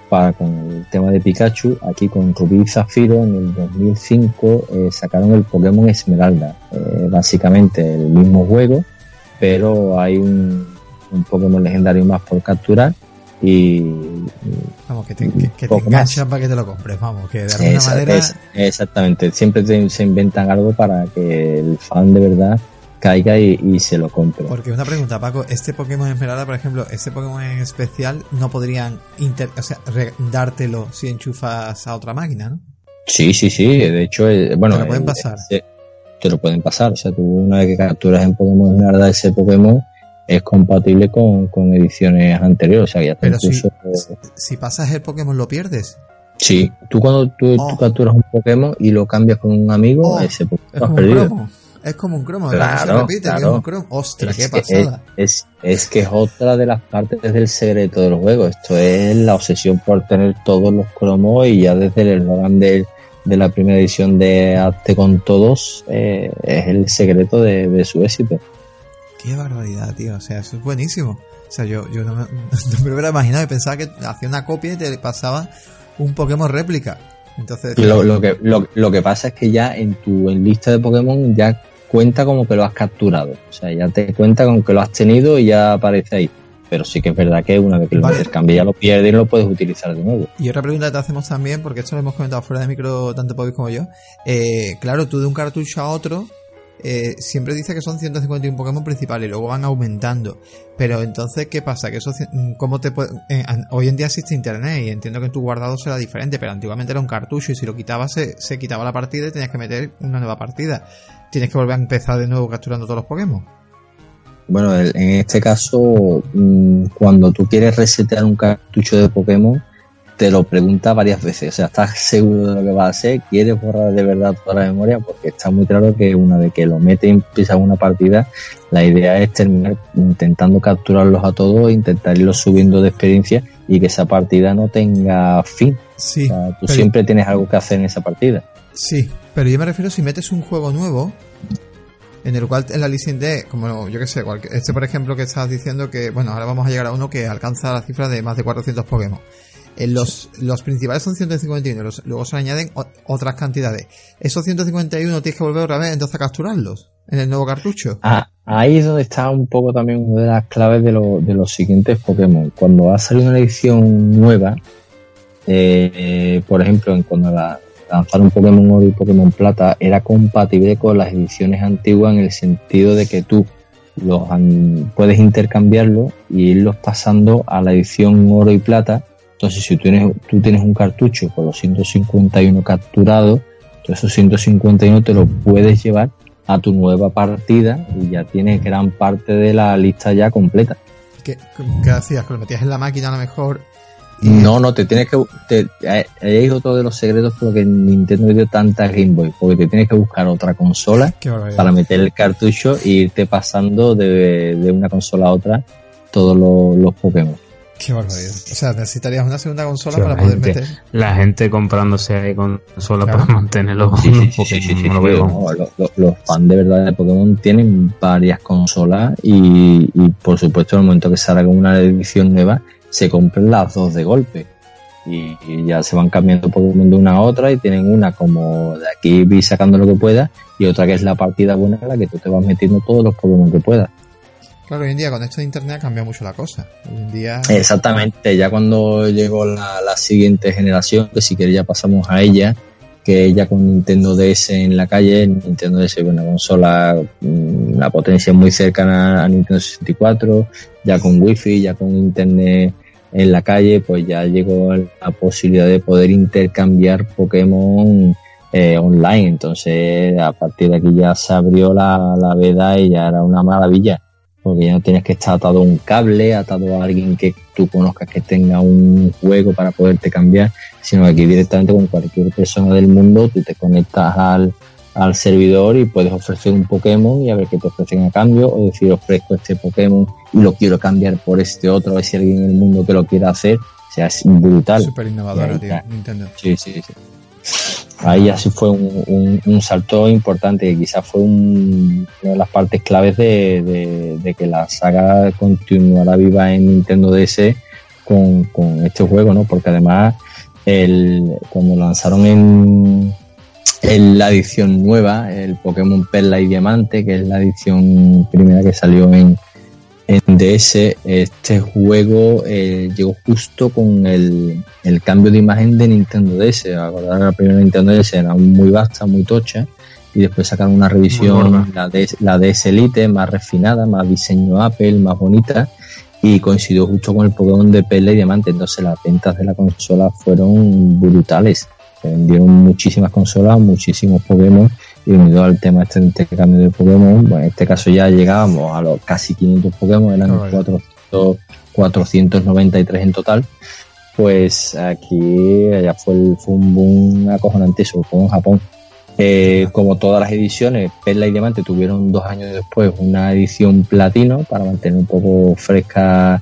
para con el tema de Pikachu. Aquí con Rubí y Zafiro en el 2005 eh, sacaron el Pokémon Esmeralda. Eh, básicamente el mismo juego, pero hay un Pokémon legendario más por capturar. Y Vamos, que te, que, que te Poco más. enganchan para que te lo compres, vamos, que de alguna manera... es- exactamente, siempre te- se inventan algo para que el fan de verdad caiga y, y se lo compre. Porque una pregunta, Paco, este Pokémon Esmeralda, por ejemplo, este Pokémon en especial, no podrían inter- o sea, re- dártelo si enchufas a otra máquina, ¿no? Sí, sí, sí. De hecho, eh, bueno, Te lo pueden eh, pasar. eh, te lo pueden pasar. O sea, tú una vez que capturas en Pokémon Esmeralda ese Pokémon es compatible con, con ediciones anteriores. O sea, ya Pero si, incluso. si pasas el Pokémon lo pierdes. Sí, tú cuando tú, tú Oh. capturas un Pokémon y lo cambias con un amigo, Oh, ese Pokémon Es has como un perdido. cromo. Es como un cromo, que Claro, se repite, que claro. es un cromo. Ostras, Es qué que pasada. Es, es que es otra de las partes del secreto del juego. Esto es la obsesión por tener todos los cromos y ya desde el eslogan de, de la primera edición de Hazte con todos eh, es el secreto de, de su éxito. Qué barbaridad, tío. O sea, eso es buenísimo. O sea, yo, yo no, me, no me hubiera imaginado y pensaba que hacía una copia y te pasaba un Pokémon réplica. Entonces, Lo, lo que, lo, lo que pasa es que ya en tu en lista de Pokémon ya cuenta como que lo has capturado. O sea, ya te cuenta con que lo has tenido y ya aparece ahí. Pero sí que es verdad que una vez que lo intercambias ya lo pierdes y lo puedes utilizar de nuevo. Y otra pregunta que te hacemos también, porque esto lo hemos comentado fuera de micro tanto Bobby como yo. Eh, claro, tú de un cartucho a otro, eh, siempre dice que son 151 Pokémon principales y luego van aumentando. Pero entonces, ¿qué pasa? Que eso, cien- ¿cómo te eh, hoy en día existe internet y entiendo que tu guardado será diferente, pero antiguamente era un cartucho y si lo quitabas se, se quitaba la partida y tenías que meter una nueva partida. Tienes que volver a empezar de nuevo capturando todos los Pokémon. Bueno, en este caso, mm, cuando tú quieres resetear un cartucho de Pokémon, te lo pregunta varias veces. O sea, ¿estás seguro de lo que va a hacer? ¿Quieres borrar de verdad toda la memoria? Porque está muy claro que una vez que lo metes y empiezas una partida, la idea es terminar intentando capturarlos a todos, intentar irlos subiendo de experiencia y que esa partida no tenga fin. Sí, O sea, tú pero- siempre tienes algo que hacer en esa partida. Sí, pero yo me refiero si metes un juego nuevo en el cual en la listing de, como yo que sé, cualquier- este por ejemplo que estás diciendo que, bueno, ahora vamos a llegar a uno que alcanza la cifra de más de 400 Pokémon. En los, los principales son 151, los- luego se añaden otras cantidades. Esos 151 tienes que volver otra vez entonces a capturarlos en el nuevo cartucho. Ah, ahí es donde está un poco también una de las claves de, lo- de los siguientes Pokémon. Cuando va a salir una edición nueva, eh, eh, por ejemplo, en cuando la, lanzaron Pokémon Oro y Pokémon Plata, era compatible con las ediciones antiguas en el sentido de que tú los puedes intercambiarlos y irlos pasando a la edición Oro y Plata. Entonces, si tú tienes, tú tienes un cartucho con los 151 capturados, esos 151 te los puedes llevar a tu nueva partida y ya tienes gran parte de la lista ya completa. ¿Qué, qué hacías? Que lo metías en la máquina a lo mejor. No, no, te tienes que... Te, ahí es otro de los secretos por lo que Nintendo dio tanta Game Boy, porque te tienes que buscar otra consola para meter el cartucho e irte pasando de, de una consola a otra todos los, los Pokémon. Qué barbaridad. O sea, necesitarías una segunda consola Sí, para la poder gente- meter. La gente comprándose ahí consola Claro. para mantenerlo Sí, sí, los sí, Pokémon, sí, sí, sí, no lo veo. no, los fans de verdad de Pokémon tienen varias consolas y, y, por supuesto en el momento que salga una edición nueva se compran las dos de golpe y, y ya se van cambiando Pokémon de una a otra y tienen una como de aquí vi sacando lo que pueda y otra que es la partida buena en la que tú te vas metiendo todos los Pokémon que puedas. Claro, hoy en día con esto de internet ha cambiado mucho la cosa. Hoy en día. Exactamente, ya cuando llegó la, siguiente generación, que si quieres ya pasamos a ella, que ya con Nintendo DS en la calle, Nintendo DS una consola, mm, una potencia muy cercana a Nintendo 64, ya con Wi-Fi, ya con Internet en la calle, pues ya llegó la posibilidad de poder intercambiar Pokémon eh, online. Entonces, a partir de aquí ya se abrió la, la veda y ya era una maravilla, porque ya no tienes que estar atado a un cable, atado a alguien que tú conozcas que tenga un juego para poderte cambiar, sino que aquí directamente con cualquier persona del mundo tú te conectas al, al servidor y puedes ofrecer un Pokémon y a ver qué te ofrecen a cambio, o decir ofrezco este Pokémon y lo quiero cambiar por este otro, a ver si alguien en el mundo que lo quiera hacer. O sea, es brutal. Súper innovadora, tío, Nintendo. Sí, sí, sí. Ahí así fue un, un, salto importante, que quizás fue un, una de las partes claves de, de, que la saga continuara viva en Nintendo DS con, con este juego, ¿no? Porque además, el, cuando lanzaron en, en la edición nueva, el Pokémon Perla y Diamante, que es la edición primera que salió en, en DS, este juego eh, llegó justo con el, el, cambio de imagen de Nintendo DS. Acordar la primera Nintendo DS era muy vasta, muy tocha, y después sacaron una revisión, la DS, la DS Elite, más refinada, más diseño Apple, más bonita, y coincidió justo con el Pokémon de Perla y Diamante. Entonces las ventas de la consola fueron brutales. Se vendieron muchísimas consolas, muchísimos Pokémon y unido al tema este intercambio de Pokémon, bueno, en este caso ya llegábamos a los casi 500 Pokémon, eran oh, 400, 493 en total, pues aquí ya fue, el, fue un boom acojonante, sobre todo en Japón. Eh, como todas las ediciones, Perla y Diamante tuvieron dos años después una edición platino para mantener un poco fresca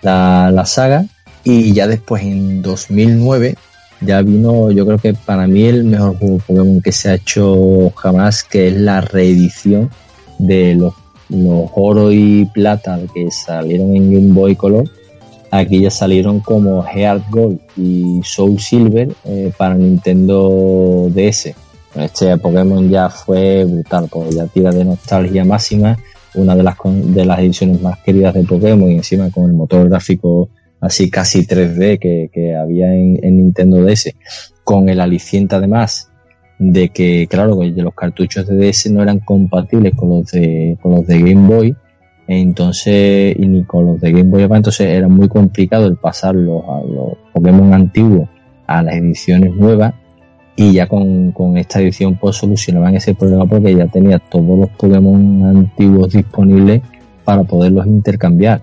la, la saga y ya después en 2009 ya vino, yo creo que para mí el mejor juego Pokémon que se ha hecho jamás, que es la reedición de los, los oro y plata que salieron en Game Boy Color. Aquí ya salieron como Heart Gold y Soul Silver eh, para Nintendo DS. Este Pokémon ya fue brutal, porque ya tira de nostalgia máxima, una de las, de las ediciones más queridas de Pokémon y encima con el motor gráfico así casi 3D que, que había en, en, Nintendo DS, con el aliciente además de que, claro, los cartuchos de DS no eran compatibles con los de, con los de Game Boy, entonces, y ni con los de Game Boy Advance, entonces era muy complicado el pasarlos a los Pokémon antiguos a las ediciones nuevas, y ya con, con esta edición pues solucionaban ese problema porque ya tenía todos los Pokémon antiguos disponibles para poderlos intercambiar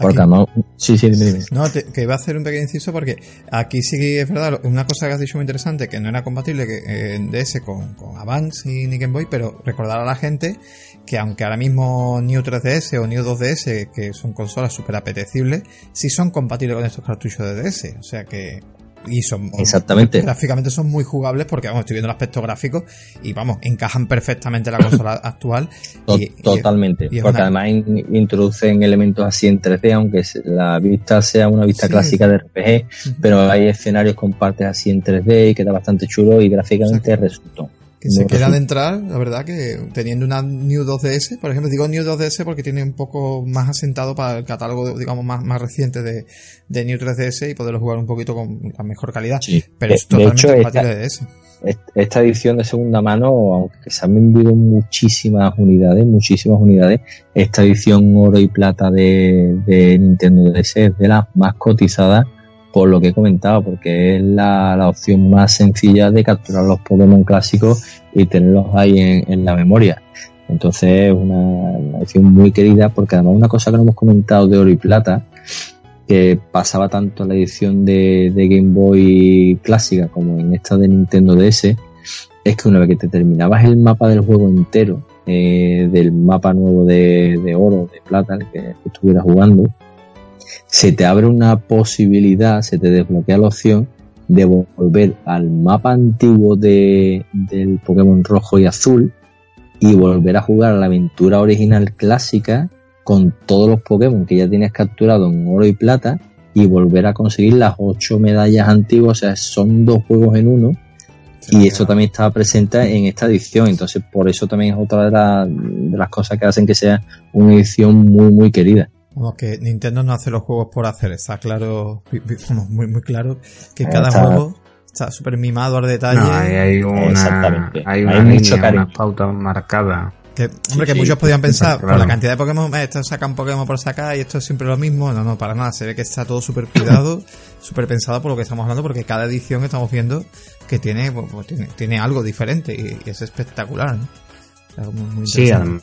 porque no, sí, sí, dime, dime. No, te, que iba a hacer un pequeño inciso porque aquí sí que es verdad, una cosa que has dicho muy interesante, que no era compatible que, en DS con, con Advance y Nick Boy, pero recordar a la gente que aunque ahora mismo New 3DS o New 2DS, que son consolas súper apetecibles, sí son compatibles con estos cartuchos de DS. O sea que y son exactamente. gráficamente son muy jugables porque vamos estoy viendo el aspecto gráfico y vamos encajan perfectamente la consola actual y, totalmente y, porque una... además in, introducen elementos así en 3D aunque la vista sea una vista sí. clásica de RPG pero hay escenarios con partes así en 3D y queda bastante chulo y gráficamente resultó que se queda de entrar, la verdad que teniendo una New 2DS, por ejemplo, digo New 2DS porque tiene un poco más asentado para el catálogo, digamos, más, más reciente de, de New 3DS y poderlo jugar un poquito con la mejor calidad. Sí. Pero es de, totalmente de hecho, compatible esta, de DS. Esta edición de segunda mano, aunque se han vendido muchísimas unidades, muchísimas unidades, esta edición oro y plata de, de Nintendo DS es de las más cotizadas por lo que he comentado, porque es la, la, opción más sencilla de capturar los Pokémon clásicos y tenerlos ahí en, en la memoria. Entonces es una, una, edición muy querida, porque además una cosa que no hemos comentado de Oro y Plata, que pasaba tanto en la edición de, de Game Boy clásica como en esta de Nintendo DS, es que una vez que te terminabas el mapa del juego entero, eh, del mapa nuevo de, de oro, de plata, el que estuvieras jugando, se te abre una posibilidad, se te desbloquea la opción de volver al mapa antiguo de, del Pokémon rojo y azul y volver a jugar a la aventura original clásica con todos los Pokémon que ya tienes capturado en oro y plata y volver a conseguir las ocho medallas antiguas, o sea, son dos juegos en uno y eso también estaba presente en esta edición, entonces por eso también es otra de, la, de las cosas que hacen que sea una edición muy muy querida. Como que Nintendo no hace los juegos por hacer, está claro, muy, muy claro que cada está, juego está súper mimado al detalle. No, hay, hay una, hay una hay línea, unas pautas marcadas. Que, hombre, que muchos podían pensar, por la cantidad de Pokémon, eh, esto sacan Pokémon por sacar y esto es siempre lo mismo. No, no, para nada. Se ve que está todo súper cuidado, súper pensado por lo que estamos hablando, porque cada edición estamos viendo que tiene, pues, pues, tiene, tiene algo diferente y, es espectacular, ¿no? sí, además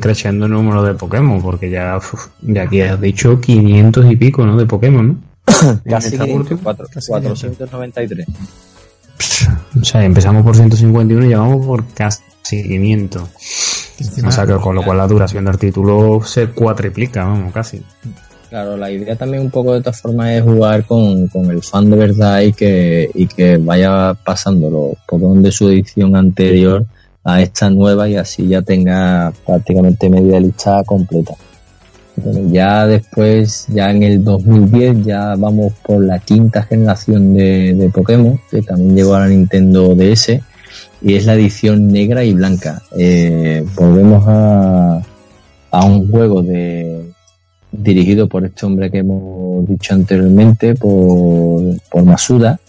creciendo el número de Pokémon, porque ya, ya aquí has dicho 500 y pico, ¿no? De Pokémon, ¿no? Casi 493. O sea, empezamos por 151 y ya vamos por casi 500. O sea, que con lo cual la duración del título se cuatriplica, vamos, casi. Claro, la idea también un poco de esta forma es jugar con, el fan de verdad y que, y que vaya pasando los Pokémon de su edición anterior a esta nueva y así ya tenga prácticamente media lista completa. ya después, ya en el 2010, ya vamos por la quinta generación de, Pokémon, que también llegó a la Nintendo DS, y es la edición negra y blanca. Eh, volvemos a, a un juego de dirigido por este hombre que hemos dicho anteriormente, por, por Masuda,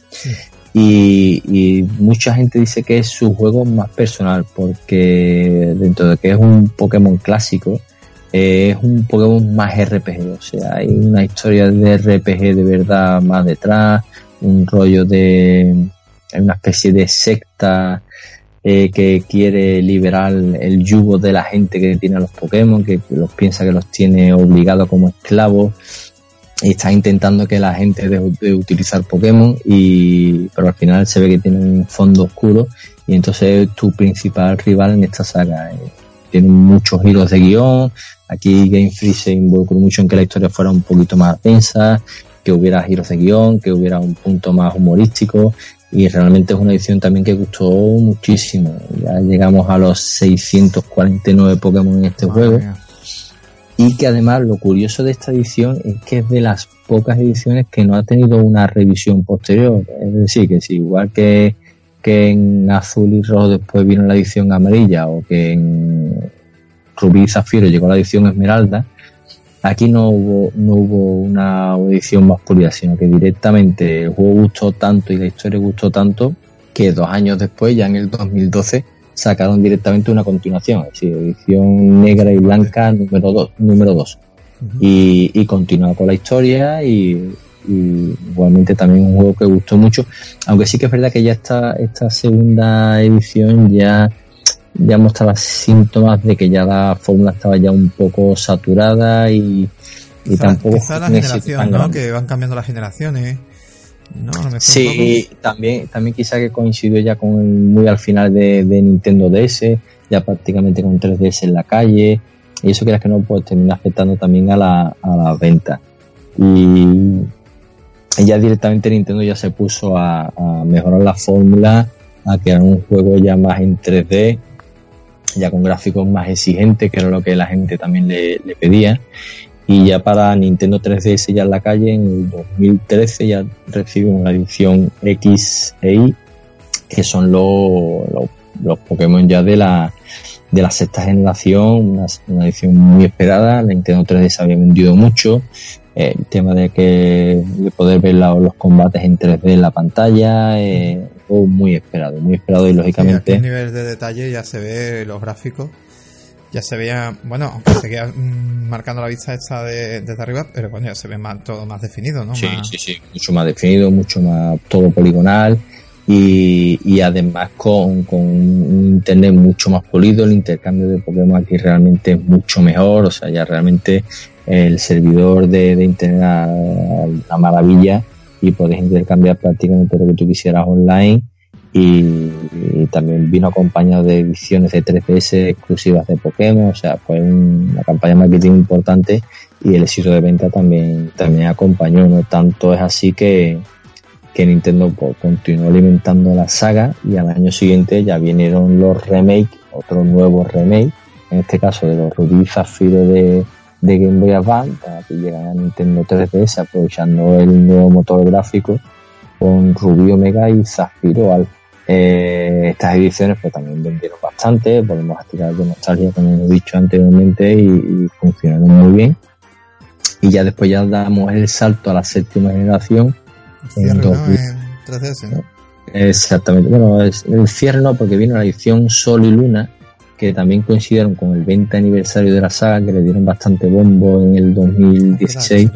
y, mucha gente dice que es su juego más personal porque dentro de que es un Pokémon clásico, eh, es un Pokémon más RPG, o sea, hay una historia de RPG de verdad más detrás, un rollo de una especie de secta eh, que quiere liberar el yugo de la gente que tiene a los Pokémon, que los piensa que los tiene obligados como esclavos. y está intentando que la gente deje de utilizar Pokémon y pero al final se ve que tiene un fondo oscuro y entonces es tu principal rival en esta saga. Eh, tiene muchos giros de guion. Aquí Game Freak se involucró mucho en que la historia fuera un poquito más densa que hubiera giros de guion que hubiera un punto más humorístico y realmente es una edición también que gustó muchísimo. Ya llegamos a los 649 Pokémon en este juego y que además lo curioso de esta edición es que es de las pocas ediciones que no ha tenido una revisión posterior. Es decir, que si igual que, que en azul y rojo después vino la edición amarilla o que en rubí y zafiro llegó la edición esmeralda, aquí no hubo, no hubo una edición más pulida, sino que directamente el juego gustó tanto y la historia gustó tanto que dos años después, ya en el 2012, sacaron directamente una continuación, es decir, edición negra y blanca número 2. Número dos. y, y con la historia y, igualmente también un juego que gustó mucho, aunque sí que es verdad que ya esta, esta segunda edición ya ya mostraba síntomas de que ya la fórmula estaba ya un poco saturada y, y tampoco quizá la generación, ¿no? que van cambiando las generaciones no, sí, también, también quizá que coincidió ya con muy al final de, Nintendo DS, ya prácticamente con 3DS en la calle, y eso quieras que no, pues termina afectando también a la, a la venta. Y, ya directamente Nintendo ya se puso a, mejorar la fórmula, a crear un juego ya más en 3D, ya con gráficos más exigentes, que era lo que la gente también le, le pedía y ya para Nintendo 3DS ya en la calle en el 2013 ya recibe una edición X e Y que son los, los, Pokémon ya de la de la sexta generación una, edición muy esperada. La Nintendo 3DS había vendido mucho. El tema de que de poder ver los combates en 3D en la pantalla eh, muy esperado muy esperado y lógicamente sí, nivel de detalle ya se ve los gráficos ya se veía, bueno, aunque se queda mm, marcando la vista esta de, desde arriba, pero bueno, ya se ve más, todo más definido, ¿no? Sí, sí, sí, mucho más definido, mucho más todo poligonal y, y además con, con un internet mucho más polido, el intercambio de Pokémon aquí realmente es mucho mejor, o sea, ya realmente el servidor de, de internet es una maravilla y puedes intercambiar prácticamente lo que tú quisieras online y, también vino acompañado de ediciones de 3DS exclusivas de Pokémon, o sea, fue una campaña de marketing importante y el éxito de venta también, también acompañó, no tanto es así que, que Nintendo pues, continuó alimentando la saga y al año siguiente ya vinieron los remakes, otro nuevo remake, en este caso de los Rubí Zafiro de, de Game Boy Advance, que llegan a Nintendo 3DS aprovechando el nuevo motor gráfico con Rubí Omega y Zafiro Alpha. Eh, estas ediciones pues también vendieron bastante, podemos tirar de nostalgia como hemos dicho anteriormente y, funcionaron muy bien. Y ya después ya damos el salto a la séptima generación. en, 3DS, Exactamente, bueno, es, el cierre no, porque vino la edición Sol y Luna, que también coincidieron con el 20 aniversario de la saga, que le dieron bastante bombo en el 2016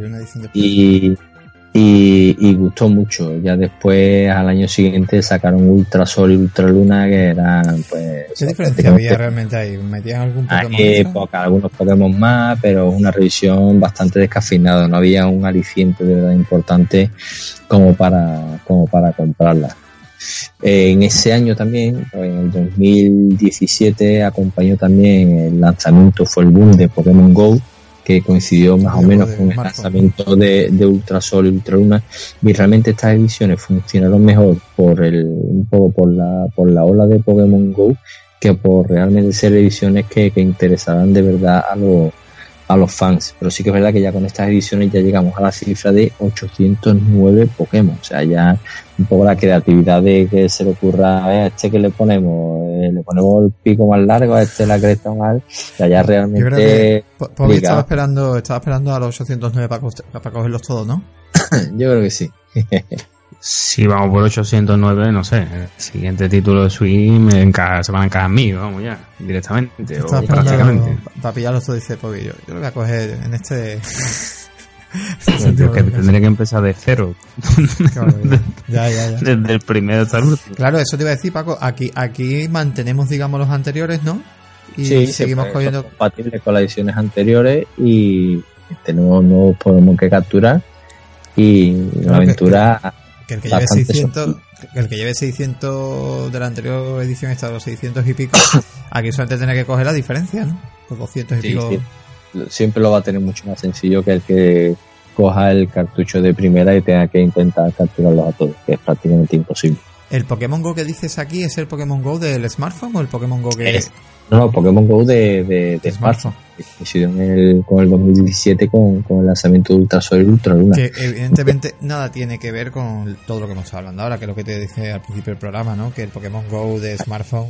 y, y, y, gustó mucho. Ya después, al año siguiente, sacaron Ultra Sol y Ultra Luna, que eran, pues... ¿Qué diferencia había realmente ahí? ¿Metían algún Pokémon hay poca, algunos Pokémon más, pero una revisión bastante descafeinada. No había un aliciente de verdad importante como para, como para comprarla. Eh, en ese año también, en el 2017, acompañó también el lanzamiento, fue el boom de Pokémon Go, que coincidió más o menos con el lanzamiento de, de Ultrasol y Ultraluna. Y realmente estas ediciones funcionaron mejor por el, un poco por la, por la ola de Pokémon Go que por realmente ser ediciones que, que interesarán de verdad a los a los fans. Pero sí que es verdad que ya con estas ediciones ya llegamos a la cifra de 809 Pokémon. O sea, ya un poco la creatividad de que se le ocurra a este que le ponemos, eh, le ponemos el pico más largo, a este la cresta más, o sea, ya realmente... estaba esperando, estaba esperando a los 809 para, para cogerlos todos, ¿no? Yo creo que sí. Si vamos por 809, no sé, el siguiente título de Switch me encaja, se van a encajar a mí, vamos ya, directamente o prácticamente. Para pillarlos todos dice, pues yo, yo lo voy a coger en este... Yo que tendría que empezar de cero. ya, ya, ya. Desde el primero hasta el último. Claro, eso te iba a decir, Paco. Aquí, aquí mantenemos, digamos, los anteriores, ¿no? Y sí, seguimos cogiendo. compatibles con las ediciones anteriores y tenemos nuevos Pokémon que capturar. Y una aventura que el que lleve 600, el que lleve 600 de la anterior edición está a los 600 y pico, aquí solamente tiene que coger la diferencia, ¿no? Los 200 y pico. Siempre lo va a tener mucho más sencillo que el que coja el cartucho de primera y tenga que intentar capturarlos a todos, que es prácticamente imposible. ¿El Pokémon Go que dices aquí es el Pokémon Go del smartphone o el Pokémon Go que es? No, no, Pokémon Go de, de, smartphone. Coincidió en el, con el 2017 con, con el lanzamiento de Ultra Sol y Ultra Luna. Que evidentemente nada tiene que ver con todo lo que hemos estado hablando ahora, que es lo que te dije al principio del programa, ¿no? Que el Pokémon Go de smartphone.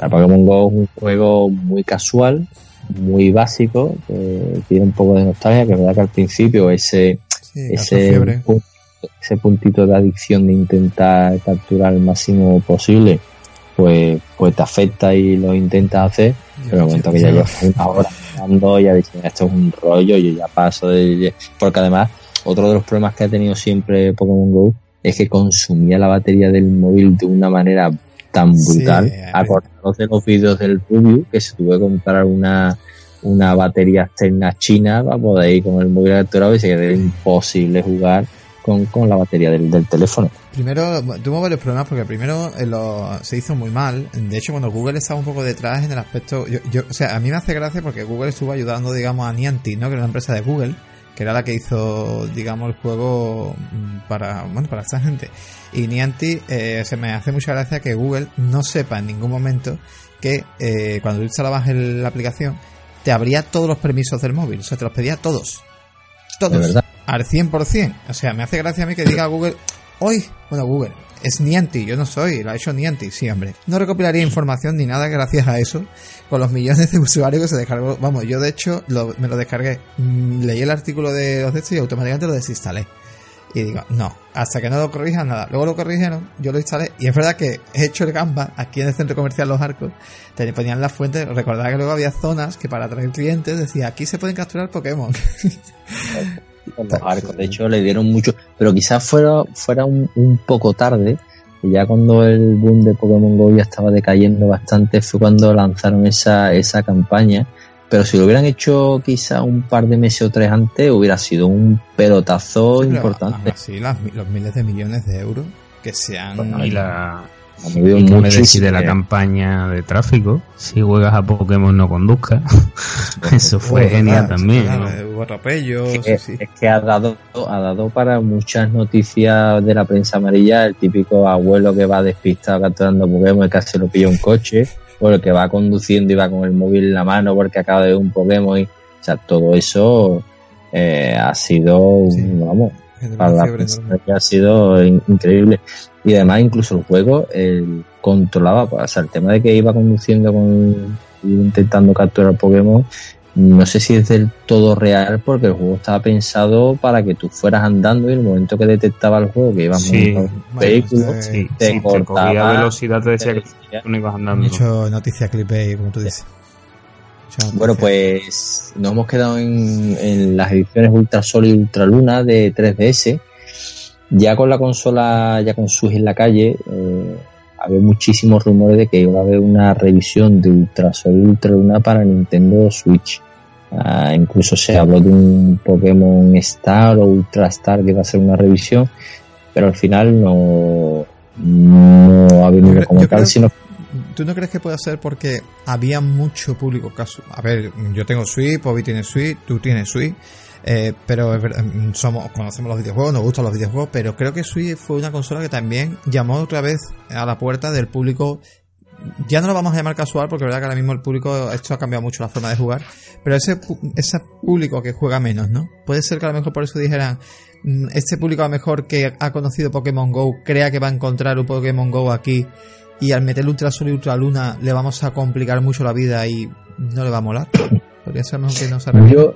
El Pokémon Go es un juego muy casual, muy básico, que tiene un poco de nostalgia, que es verdad que al principio ese, ese, ese puntito de adicción de intentar capturar el máximo posible pues, pues te afecta y lo intentas hacer, pero el momento que ya llevas una hora ya dices, esto es un rollo, yo ya paso de... Porque además, otro de los problemas que ha tenido siempre Pokémon GO es que consumía la batería del móvil de una manera tan brutal. Sí, Acordaros de los vídeos del Rubio, que se tuvo que comprar una, una batería externa china para poder ir con el móvil capturado y se quedó imposible jugar con, con la batería del, del, teléfono. Primero, tuvo varios problemas porque primero eh, lo, se hizo muy mal. De hecho, cuando Google estaba un poco detrás en el aspecto. Yo, yo, o sea, a mí me hace gracia porque Google estuvo ayudando, digamos, a Niantic, ¿no? Que era una empresa de Google, que era la que hizo, digamos, el juego mm, para, bueno, para esta gente. Y Niantic, eh, se me hace mucha gracia que Google no sepa en ningún momento que eh, cuando tú instalabas el, la aplicación, te abría todos los permisos del móvil. O sea, te los pedía todos. Todos al 100%. O sea, me hace gracia a mí que diga Google, hoy, bueno, Google, es Niantic, yo no soy, lo ha hecho Niantic, sí, hombre. No recopilaría información ni nada gracias a eso, con los millones de usuarios que se descargó. Vamos, yo de hecho me lo descargué, mm, leí el artículo de los de y automáticamente lo desinstalé. Y digo, no, hasta que no lo corrijan nada. Luego lo corrigieron, yo lo instalé. Y es verdad que he hecho el gamba aquí en el centro comercial Los Arcos. Te ponían las fuentes. Recordaba que luego había zonas que para atraer clientes decía, aquí se pueden capturar Pokémon. los arcos. De hecho, le dieron mucho, pero quizás fuera, fuera un, un, poco tarde. Y ya cuando el boom de Pokémon Go ya estaba decayendo bastante, fue cuando lanzaron esa, esa campaña. Pero si lo hubieran hecho quizá un par de meses o tres antes, hubiera sido un pelotazo importante. Sí, los miles de millones de euros que se han. Bueno, y la, y me decide la campaña de tráfico. Si juegas a Pokémon no conduzca. Eso fue genial también. Hubo atropellos. Es, es, que ha dado, ha dado para muchas noticias de la prensa amarilla el típico abuelo que va despistado capturando Pokémon y casi lo pilla un coche. O el que va conduciendo y va con el móvil en la mano porque acaba de ver un Pokémon. Y, o sea, todo eso eh, ha sido, sí. vamos, para la prensa ha sido increíble y además incluso el juego el controlaba, pues, o sea, el tema de que iba conduciendo con intentando capturar Pokémon no sé si es del todo real porque el juego estaba pensado para que tú fueras andando y el momento que detectaba el juego que ibas Sí, un vehículo, eh, Sí, te sí, te cortaba, cogía velocidad, te decía te que tú no ibas andando. Mucho noticia clickbait, como tú dices. Bueno, pues nos hemos quedado en, en las ediciones Ultra Sol y Ultra Luna de 3DS. Ya con la consola, ya con Switch en la calle, eh, había muchísimos rumores de que iba a haber una revisión de Ultra Sol y Ultra Luna para Nintendo Switch. Ah, incluso se habló de un Pokémon Star o Ultra Star que iba a ser una revisión, pero al final no, no ha venido como yo tal, creo- sino ¿Tú no crees que puede ser porque había mucho público caso? A ver, yo tengo Switch, Bobby tiene Switch, tú tienes Switch, eh, pero es mm, somos, conocemos los videojuegos, nos gustan los videojuegos, pero creo que Switch fue una consola que también llamó otra vez a la puerta del público. Ya no lo vamos a llamar casual porque es verdad que ahora mismo el público, esto ha cambiado mucho la forma de jugar, pero ese, ese público que juega menos, ¿no? Puede ser que a lo mejor por eso dijeran, mm, este público a lo mejor que ha conocido Pokémon Go crea que va a encontrar un Pokémon Go aquí y al meterle Ultra Sol y Ultra Luna le vamos a complicar mucho la vida y no le va a molar. Podría ser mejor que no se. Yo,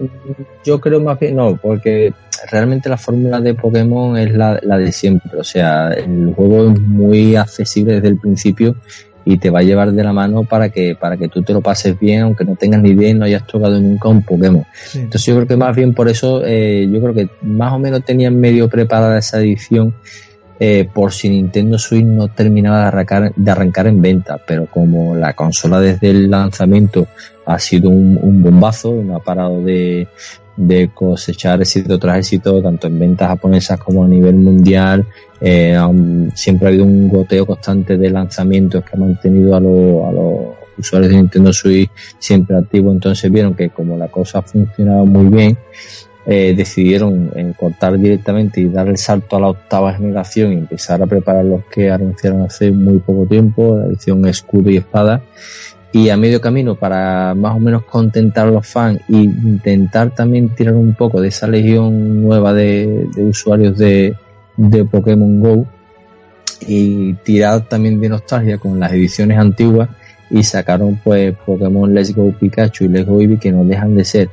yo creo más bien, no, porque realmente la fórmula de Pokémon es la, la de siempre. O sea, el juego es muy accesible desde el principio y te va a llevar de la mano para que, para que tú te lo pases bien, aunque no tengas ni idea y no hayas tocado nunca un Pokémon. Sí. Entonces yo creo que más bien por eso, eh, yo creo que más o menos tenían medio preparada esa edición eh, por si Nintendo Switch no terminaba de arrancar, de arrancar en venta, pero como la consola desde el lanzamiento ha sido un, un bombazo, no ha parado de, de cosechar éxito tras éxito, tanto en ventas japonesas como a nivel mundial, eh, siempre ha habido un goteo constante de lanzamientos que ha mantenido a, los- usuarios de Nintendo Switch siempre activos, entonces vieron que como la cosa ha funcionado muy bien, eh, decidieron eh, cortar directamente y dar el salto a la octava generación y empezar a preparar los que anunciaron hace muy poco tiempo, la edición escudo y espada. Y a medio camino, para más o menos contentar a los fans e intentar también tirar un poco de esa legión nueva de, de usuarios de, de Pokémon Go y tirar también de nostalgia con las ediciones antiguas y sacaron pues Pokémon Let's Go Pikachu y Let's Go Eevee que no dejan de ser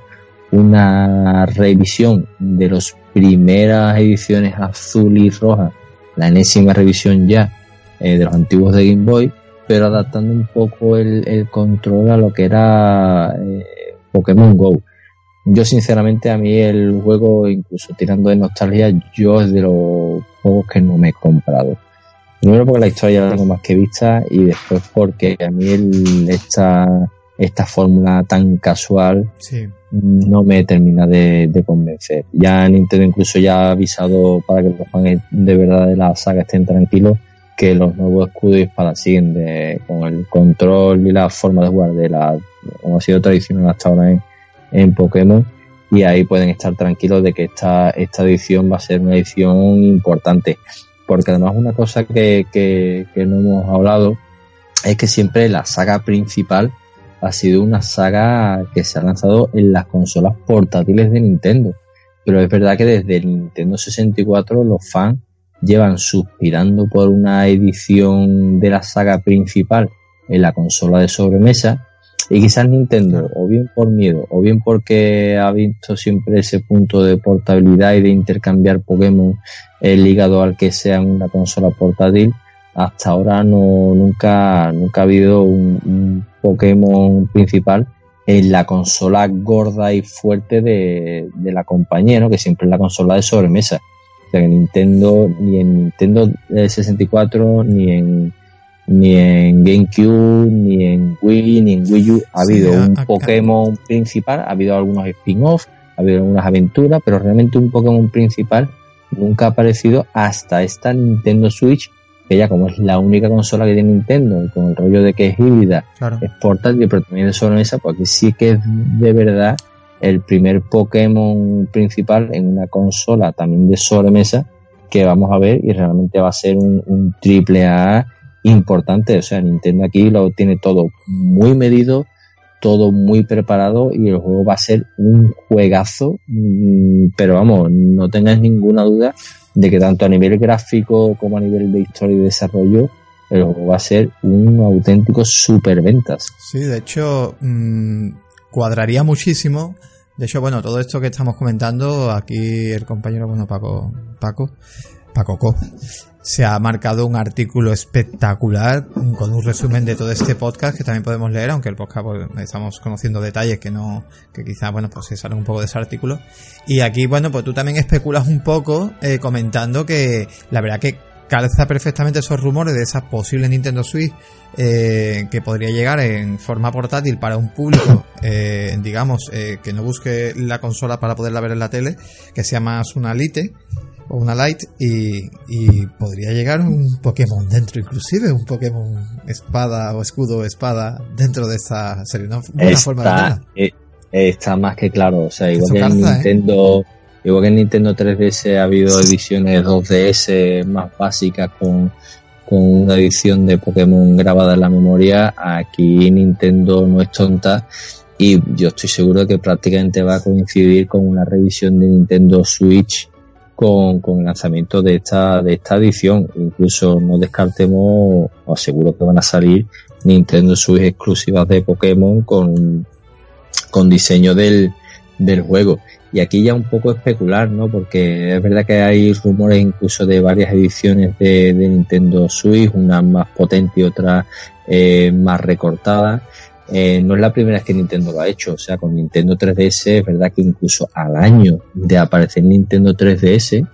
una revisión de las primeras ediciones azul y roja, la enésima revisión ya eh, de los antiguos de Game Boy, pero adaptando un poco el, el control a lo que era eh, Pokémon Go. Yo sinceramente a mí el juego, incluso tirando de nostalgia, yo es de los juegos que no me he comprado. Primero porque la historia es algo más que vista y después porque a mí el, esta, esta fórmula tan casual Sí. no me termina de, de convencer. Ya Nintendo incluso ya ha avisado para que los fans de verdad de la saga estén tranquilos que los nuevos escudos y espadas siguen de, con el control y la forma de jugar de la como ha sido tradicional hasta ahora en, en Pokémon y ahí pueden estar tranquilos de que esta, esta edición va a ser una edición importante porque además una cosa que, que, que no hemos hablado es que siempre la saga principal ha sido una saga que se ha lanzado en las consolas portátiles de Nintendo. Pero es verdad que desde el Nintendo 64 los fans llevan suspirando por una edición de la saga principal en la consola de sobremesa y quizás Nintendo, o bien por miedo, o bien porque ha visto siempre ese punto de portabilidad y de intercambiar Pokémon eh, ligado al que sea una consola portátil, hasta ahora no nunca nunca ha habido un, un Pokémon principal en la consola gorda y fuerte de, de la compañía, ¿no? que siempre es la consola de sobremesa. O sea que Nintendo, ni en Nintendo eh, 64, ni en ni en GameCube, ni en Wii, ni en Wii U ha habido un a- Pokémon principal, ha habido algunos spin-offs, ha habido algunas aventuras, pero realmente un Pokémon principal nunca ha aparecido hasta esta Nintendo Switch, que ya como es la única consola que tiene Nintendo, y con el rollo de que es híbrida, Claro. es portátil, pero también de sobremesa, porque sí que es de verdad el primer Pokémon principal en una consola también de sobremesa que vamos a ver y realmente va a ser un, un triple A importante. O sea, Nintendo aquí lo tiene todo muy medido, todo muy preparado y el juego va a ser un juegazo, mm, pero vamos, no tengáis ninguna duda de que tanto a nivel gráfico como a nivel de historia y desarrollo, el juego va a ser un auténtico superventas. Sí, de hecho, mm, cuadraría muchísimo. De hecho, bueno, todo esto que estamos comentando, aquí el compañero, bueno, Paco, Paco, Paco Co, se ha marcado un artículo espectacular con un resumen de todo este podcast que también podemos leer, aunque el podcast pues, estamos conociendo detalles que no, que quizá, bueno, pues se salen un poco de ese artículo. Y aquí, bueno, pues tú también especulas un poco eh, comentando que la verdad que calza perfectamente esos rumores de esa posible Nintendo Switch eh, que podría llegar en forma portátil para un público, eh, digamos, eh, que no busque la consola para poderla ver en la tele, que sea más una Lite o una Light y, y podría llegar un Pokémon dentro inclusive, un Pokémon espada o escudo espada dentro de esta serie. Una buena forma de Está, verla. eh, está más que claro. O sea, igual que en ¿eh? Nintendo, igual que en Nintendo 3DS ha habido ediciones 2DS más básicas con, con una edición de Pokémon grabada en la memoria, aquí Nintendo no es tonta y yo estoy seguro de que prácticamente va a coincidir con una revisión de Nintendo Switch con, con el lanzamiento de esta, de esta edición. Incluso no descartemos, o seguro que van a salir Nintendo Switch exclusivas de Pokémon con, con diseño del, del juego. Y aquí ya un poco especular, ¿no? Porque es verdad que hay rumores incluso de varias ediciones de, de Nintendo Switch, una más potente y otra eh, más recortada. Eh, no es la primera vez que Nintendo lo ha hecho, o sea, con Nintendo 3DS es verdad que incluso al año de aparecer Nintendo 3DS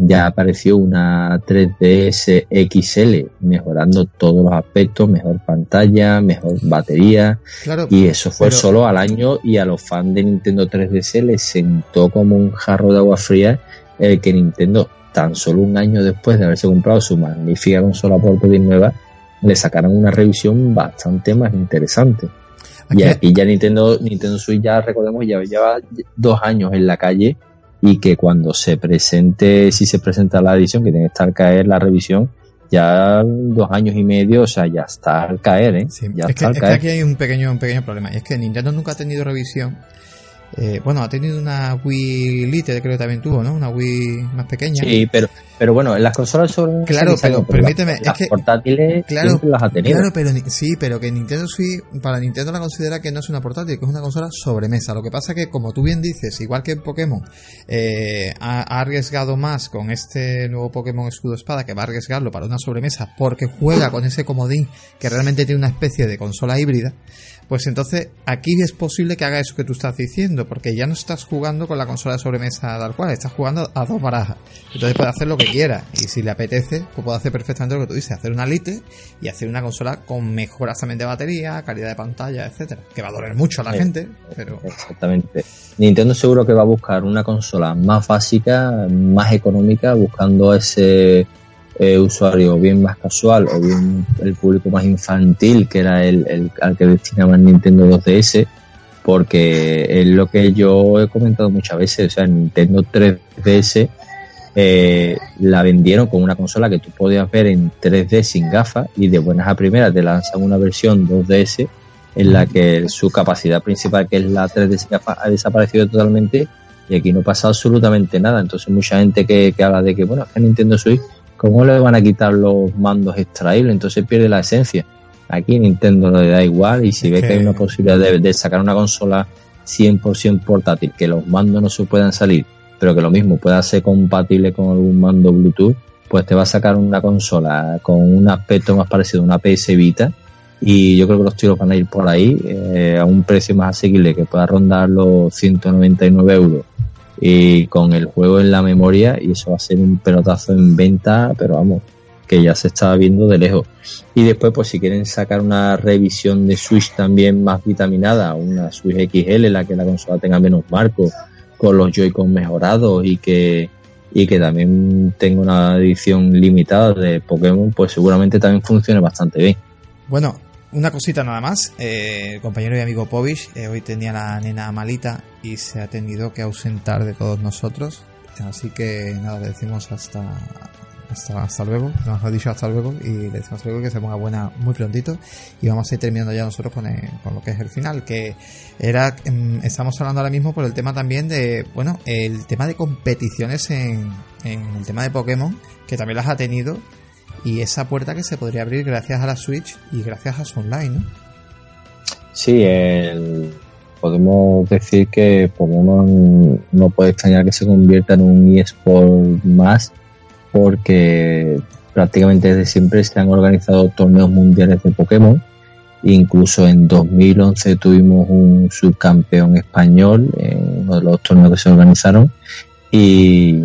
ya apareció una 3DS XL mejorando todos los aspectos, mejor pantalla, mejor batería, Claro, y eso fue Pero- solo al año y a los fans de Nintendo 3DS les sentó como un jarro de agua fría el que Nintendo, tan solo un año después de haberse comprado su magnífica consola portátil nueva, le sacaron una revisión bastante más interesante. Aquí- Y aquí ya Nintendo, Nintendo Switch ya recordemos ya lleva dos años en la calle y que cuando se presente, si se presenta la edición, que tiene que estar caer la revisión, ya dos años y medio, o sea, ya está al caer, ¿eh? Sí, ya es, que, es que aquí hay un pequeño, un pequeño problema. Y es que Nintendo nunca ha tenido revisión. Eh, bueno, ha tenido una Wii Lite, creo que también tuvo, ¿no? Una Wii más pequeña. Sí, pero, pero bueno, en las consolas sobre Claro, pero permíteme, es las que- portátiles Claro, siempre las ha tenido. Claro, pero sí, pero que Nintendo Switch, para Nintendo la considera que no es una portátil, que es una consola sobremesa. Lo que pasa que, como tú bien dices, igual que en Pokémon, eh, ha, ha arriesgado más con este nuevo Pokémon Escudo Espada, que va a arriesgarlo para una sobremesa, porque juega con ese comodín que realmente tiene una especie de consola híbrida. Pues entonces aquí es posible que haga eso que tú estás diciendo, porque ya no estás jugando con la consola de sobremesa tal cual, estás jugando a dos barajas. Entonces puede hacer lo que quiera, y si le apetece, pues puede hacer perfectamente lo que tú dices, hacer una Lite y hacer una consola con mejoras también de batería, calidad de pantalla, etcétera. Que va a doler mucho a la Sí. gente, pero Exactamente. Nintendo seguro que va a buscar una consola más básica, más económica, buscando ese eh, usuario bien más casual o bien el público más infantil, que era el, al que destinaban Nintendo 2DS, porque es lo que yo he comentado muchas veces, o sea, Nintendo 3DS eh, la vendieron con una consola que tú podías ver en 3D sin gafas y de buenas a primeras te lanzan una versión 2DS en la que su capacidad principal, que es la 3D sin gafas, ha desaparecido totalmente y aquí no pasa absolutamente nada. Entonces mucha gente que, que habla de que, bueno, es que Nintendo Switch, ¿cómo le van a quitar los mandos extraíbles? Entonces pierde la esencia. Aquí Nintendo le da igual y si Es ve que- que hay una posibilidad de, de sacar una consola 100% portátil, que los mandos no se puedan salir, pero que lo mismo pueda ser compatible con algún mando Bluetooth, pues te va a sacar una consola con un aspecto más parecido a una PS Vita y yo creo que los tiros van a ir por ahí eh, a un precio más asequible que pueda rondar los 199 euros y con el juego en la memoria y eso va a ser un pelotazo en venta pero vamos que ya se está viendo de lejos. Y después pues si quieren sacar una revisión de Switch también más vitaminada una Switch XL en la que la consola tenga menos marcos con los Joy-Con mejorados y que y que también tenga una edición limitada de Pokémon pues seguramente también funcione bastante bien. Bueno, una cosita nada más. Eh, el compañero y amigo Povich eh, hoy tenía la nena malita y se ha tenido que ausentar de todos nosotros. Así que nada, le decimos hasta hasta, hasta luego. Nos ha dicho hasta luego y le decimos luego que se ponga buena muy prontito. Y vamos a ir terminando ya nosotros con, el- con lo que es el final. Que era, em, estamos hablando ahora mismo por el tema también de, bueno, el tema de competiciones en, en el tema de Pokémon, que también las ha tenido y esa puerta que se podría abrir gracias a la Switch y gracias a su online. Sí, el, podemos decir que Pokémon no puede extrañar que se convierta en un eSport más porque prácticamente desde siempre se han organizado torneos mundiales de Pokémon. Incluso en 2011 tuvimos un subcampeón español en uno de los torneos que se organizaron y,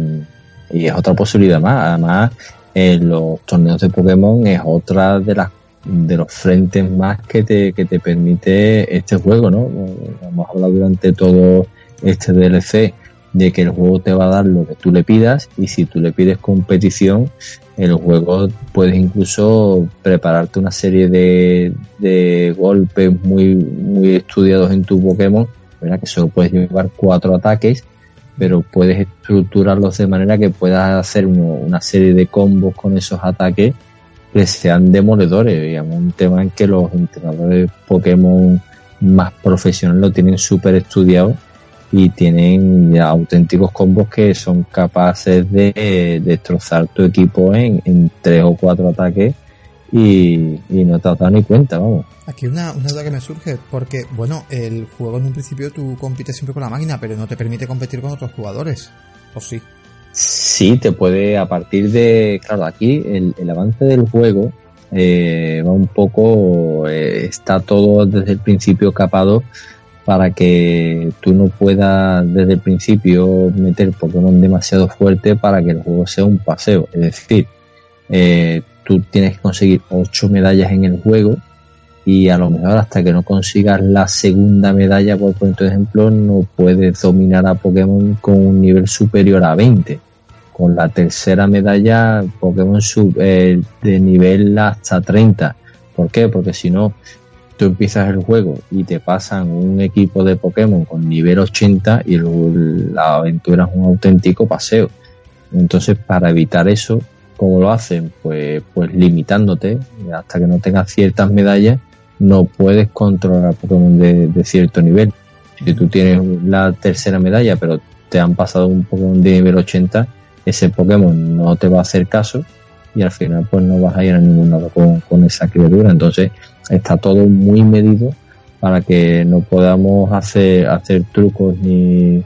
y es otra posibilidad más. Además, en los torneos de Pokémon es otra de las de los frentes más que te, que te permite este juego, ¿no? Hemos hablado durante todo este DLC de que el juego te va a dar lo que tú le pidas y si tú le pides competición, el juego puedes incluso prepararte una serie de, de golpes muy, muy estudiados en tu Pokémon, ¿verdad? Que solo puedes llevar cuatro ataques, pero puedes estructurarlos de manera que puedas hacer una serie de combos con esos ataques que sean demoledores, digamos, un tema en que los entrenadores Pokémon más profesionales lo tienen súper estudiado y tienen auténticos combos que son capaces de destrozar tu equipo en, tres o cuatro ataques y, no te has dado ni cuenta, vamos. Aquí una, una duda que me surge, porque, bueno, el juego en un principio tú compites siempre con la máquina, pero no te permite competir con otros jugadores, ¿o sí? Sí, te puede, a partir de, claro, aquí el, el avance del juego eh, va un poco, eh, está todo desde el principio capado para que tú no puedas desde el principio meter Pokémon demasiado fuerte para que el juego sea un paseo. Es decir, eh, tú tienes que conseguir ocho medallas en el juego y a lo mejor hasta que no consigas la segunda medalla, por ejemplo, no puedes dominar a Pokémon con un nivel superior a 20. Con la tercera medalla, Pokémon sub, eh, de nivel hasta 30. ¿Por qué? Porque si no, tú empiezas el juego y te pasan un equipo de Pokémon con nivel 80 y la aventura es un auténtico paseo. Entonces, para evitar eso, ¿cómo lo hacen? Pues, pues limitándote hasta que no tengas ciertas medallas no puedes controlar Pokémon de, cierto nivel. Si tú tienes la tercera medalla, pero te han pasado un Pokémon de nivel 80, ese Pokémon no te va a hacer caso y al final pues no vas a ir a ningún lado con, esa criatura. Entonces está todo muy medido para que no podamos hacer, hacer trucos ni,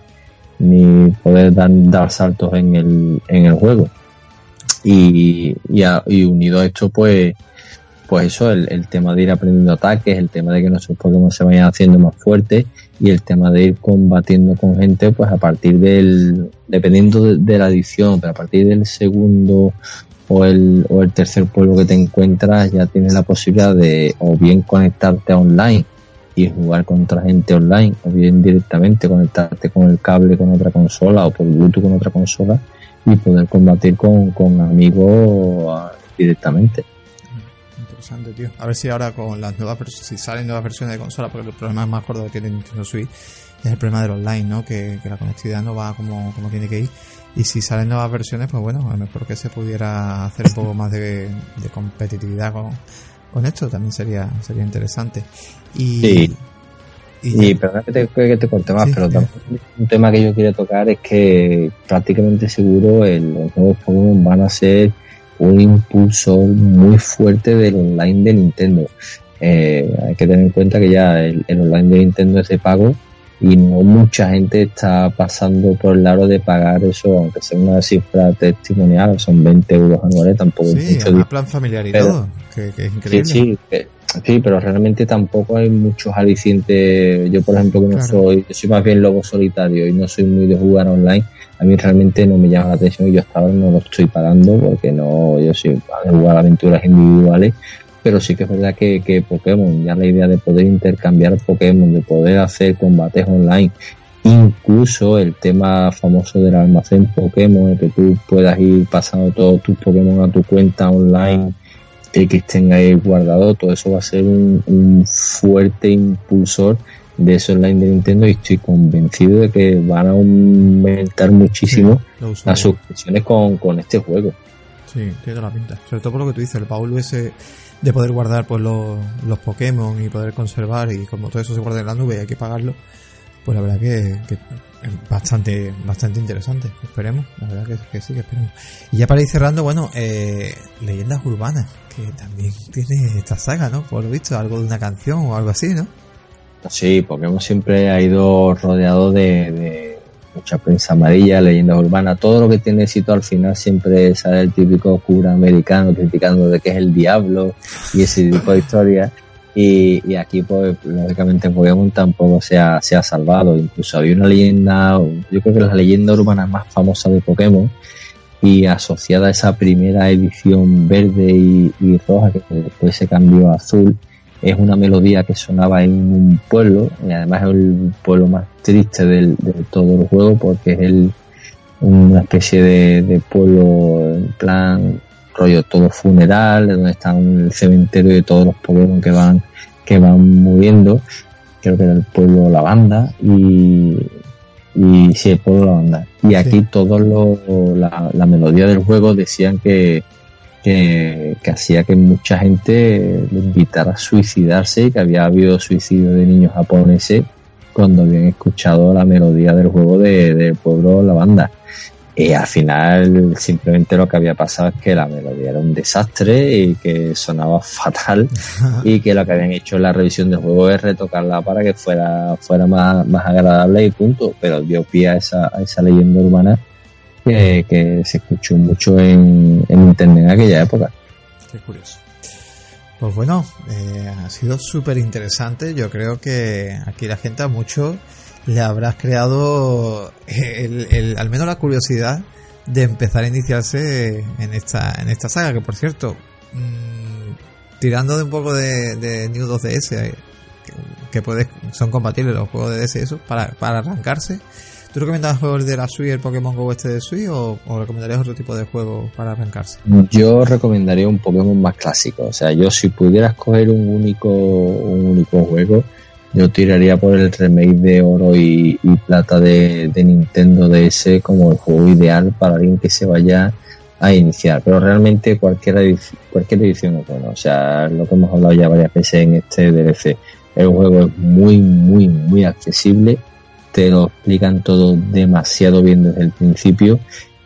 ni poder dar, dar saltos en el, en el juego. Y, y, y unido a esto pues pues eso, el, tema de ir aprendiendo ataques, el tema de que nuestros Pokémon se vayan haciendo más fuertes y el tema de ir combatiendo con gente, pues a partir del, dependiendo de, la edición, pero a partir del segundo o el, o el tercer pueblo que te encuentras, ya tienes la posibilidad de o bien conectarte a online y jugar contra gente online, o bien directamente conectarte con el cable con otra consola o por Bluetooth con otra consola y poder combatir con, con amigos ah, directamente. A ver si ahora con las nuevas si salen nuevas versiones de consola, porque el problema más gordo que tiene Nintendo Switch es el problema del online, ¿no? Que, la conectividad no va como, como tiene que ir. Y si salen nuevas versiones, pues bueno, a lo mejor que se pudiera hacer un poco más de, competitividad con, con esto también sería sería interesante. Y, sí. Y, perdón que te, que te corte más, pero un tema que yo quería tocar es que prácticamente seguro el, los nuevos Pokémon van a ser un impulso muy fuerte del online de Nintendo. Eh, hay que tener en cuenta que ya el, online de Nintendo es de pago y no mucha gente está pasando por el lado de pagar eso, aunque sea una cifra testimonial, son 20 euros anuales, tampoco sí, es mucho. plan familiar y todo, que, es increíble. Sí, sí, pero realmente tampoco hay muchos alicientes. Yo, por ejemplo, que no soy, yo soy más bien lobo solitario y no soy muy de jugar online a mí realmente no me llama la atención y yo hasta ahora no lo estoy pagando porque no, yo soy de jugar aventuras individuales, pero sí que es verdad que, que Pokémon, ya la idea de poder intercambiar Pokémon, de poder hacer combates online, incluso el tema famoso del almacén Pokémon, el que tú puedas ir pasando todos tus Pokémon a tu cuenta online y que estén ahí guardados, todo eso va a ser un, un fuerte impulsor de eso online de Nintendo y estoy convencido de que van a aumentar muchísimo las suscripciones con, con este juego. Sí, tiene la pinta. Sobre todo por lo que tú dices, el baúl ese de poder guardar pues los, los Pokémon y poder conservar y como todo eso se guarda en la nube y hay que pagarlo, pues la verdad que, bastante, bastante interesante. Esperemos, la verdad que, sí, que esperemos. Y ya para ir cerrando, bueno, eh, leyendas urbanas, que también tiene esta saga, ¿no? Por lo visto, algo de una canción o algo así, ¿no? Sí, Pokémon siempre ha ido rodeado de, mucha prensa amarilla, leyendas urbanas, todo lo que tiene éxito al final siempre sale el típico cura americano criticando de que es el diablo y ese tipo de historias. Y, aquí, pues, lógicamente Pokémon tampoco se ha, se ha salvado. Incluso había una leyenda, yo creo que la leyenda urbana más famosa de Pokémon y asociada a esa primera edición verde y, y roja que después se cambió a azul, es una melodía que sonaba en un pueblo, y además es el pueblo más triste del, de todo el juego porque es el, una especie de, pueblo en plan rollo todo funeral, donde está el cementerio de todos los Pokémon que van, que van muriendo, creo que era el pueblo Lavanda y, y sí, el pueblo Lavanda. Y aquí todo lo, la, la melodía del juego decían que, que, hacía que mucha gente le invitara a suicidarse y que había habido suicidio de niños japoneses cuando habían escuchado la melodía del juego del pueblo La Banda. Y al final simplemente lo que había pasado es que la melodía era un desastre y que sonaba fatal y que lo que habían hecho en la revisión del juego es retocarla para que fuera, fuera más, más agradable y punto. Pero dio pie a esa, a esa leyenda urbana que, se escuchó mucho en, internet en aquella época. Qué curioso. Pues bueno, eh, ha sido súper interesante. Yo creo que aquí la gente a mucho le habrás creado el, al menos la curiosidad de empezar a iniciarse en esta, en esta saga, que por cierto, mm, tirando de un poco de, de New 2DS, eh, que, que son compatibles los juegos de DS eso, para, para arrancarse, ¿Tú recomiendas juegos de la Switch, el Pokémon Go este de Switch o, recomendarías otro tipo de juego para arrancarse? Yo recomendaría un Pokémon más clásico. O sea, yo si pudiera escoger un único, un único juego, yo tiraría por el remake de oro y, plata de, Nintendo DS como el juego ideal para alguien que se vaya a iniciar. Pero realmente cualquier edición, cualquier edición es bueno. O sea, lo que hemos hablado ya varias veces en este DLC. El juego es muy, muy, muy accesible te lo explican todo demasiado bien desde el principio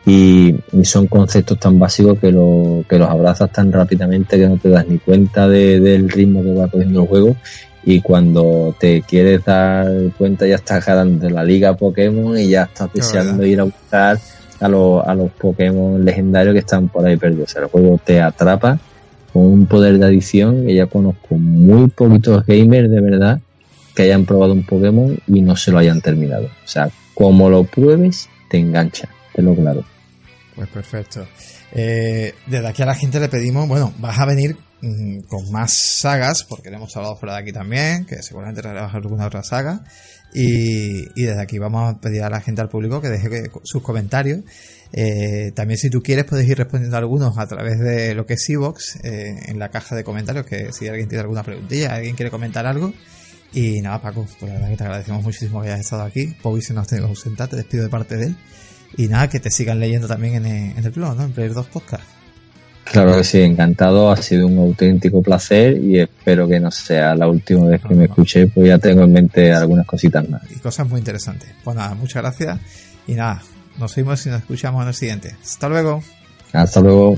y, son conceptos tan básicos que, lo, que los abrazas tan rápidamente que no te das ni cuenta del ritmo que va cogiendo el juego y cuando te quieres dar cuenta ya estás ganando la liga Pokémon y ya estás deseando ir a buscar a los, a los Pokémon legendarios que están por ahí perdidos. el juego te atrapa con un poder de adición que ya conozco muy poquitos gamers de verdad que hayan probado un Pokémon y no se lo hayan terminado. O sea, como lo pruebes, te engancha, te lo claro. Pues perfecto. Eh, desde aquí a la gente le pedimos, bueno, vas a venir con más sagas, porque le hemos hablado fuera de aquí también, que seguramente traerás alguna otra saga. Y, desde aquí vamos a pedir a la gente, al público, que deje sus comentarios. Eh, también si tú quieres puedes ir respondiendo a algunos a través de lo que es Evox, eh, en la caja de comentarios, que si alguien tiene alguna preguntilla, alguien quiere comentar algo, y nada, Paco, pues la verdad que te agradecemos muchísimo que hayas estado aquí. Poby se nos ha tenido que ausentar, te despido de parte de él. Y nada, que te sigan leyendo también en el, en el blog, ¿no? En Player 2 Podcast. Claro que sí, encantado, ha sido un auténtico placer y espero que no sea la última vez que me escuché, pues ya tengo en mente algunas cositas más. Y cosas muy interesantes. Pues nada, muchas gracias y nada, nos vemos y nos escuchamos en el siguiente. Hasta luego. Hasta luego.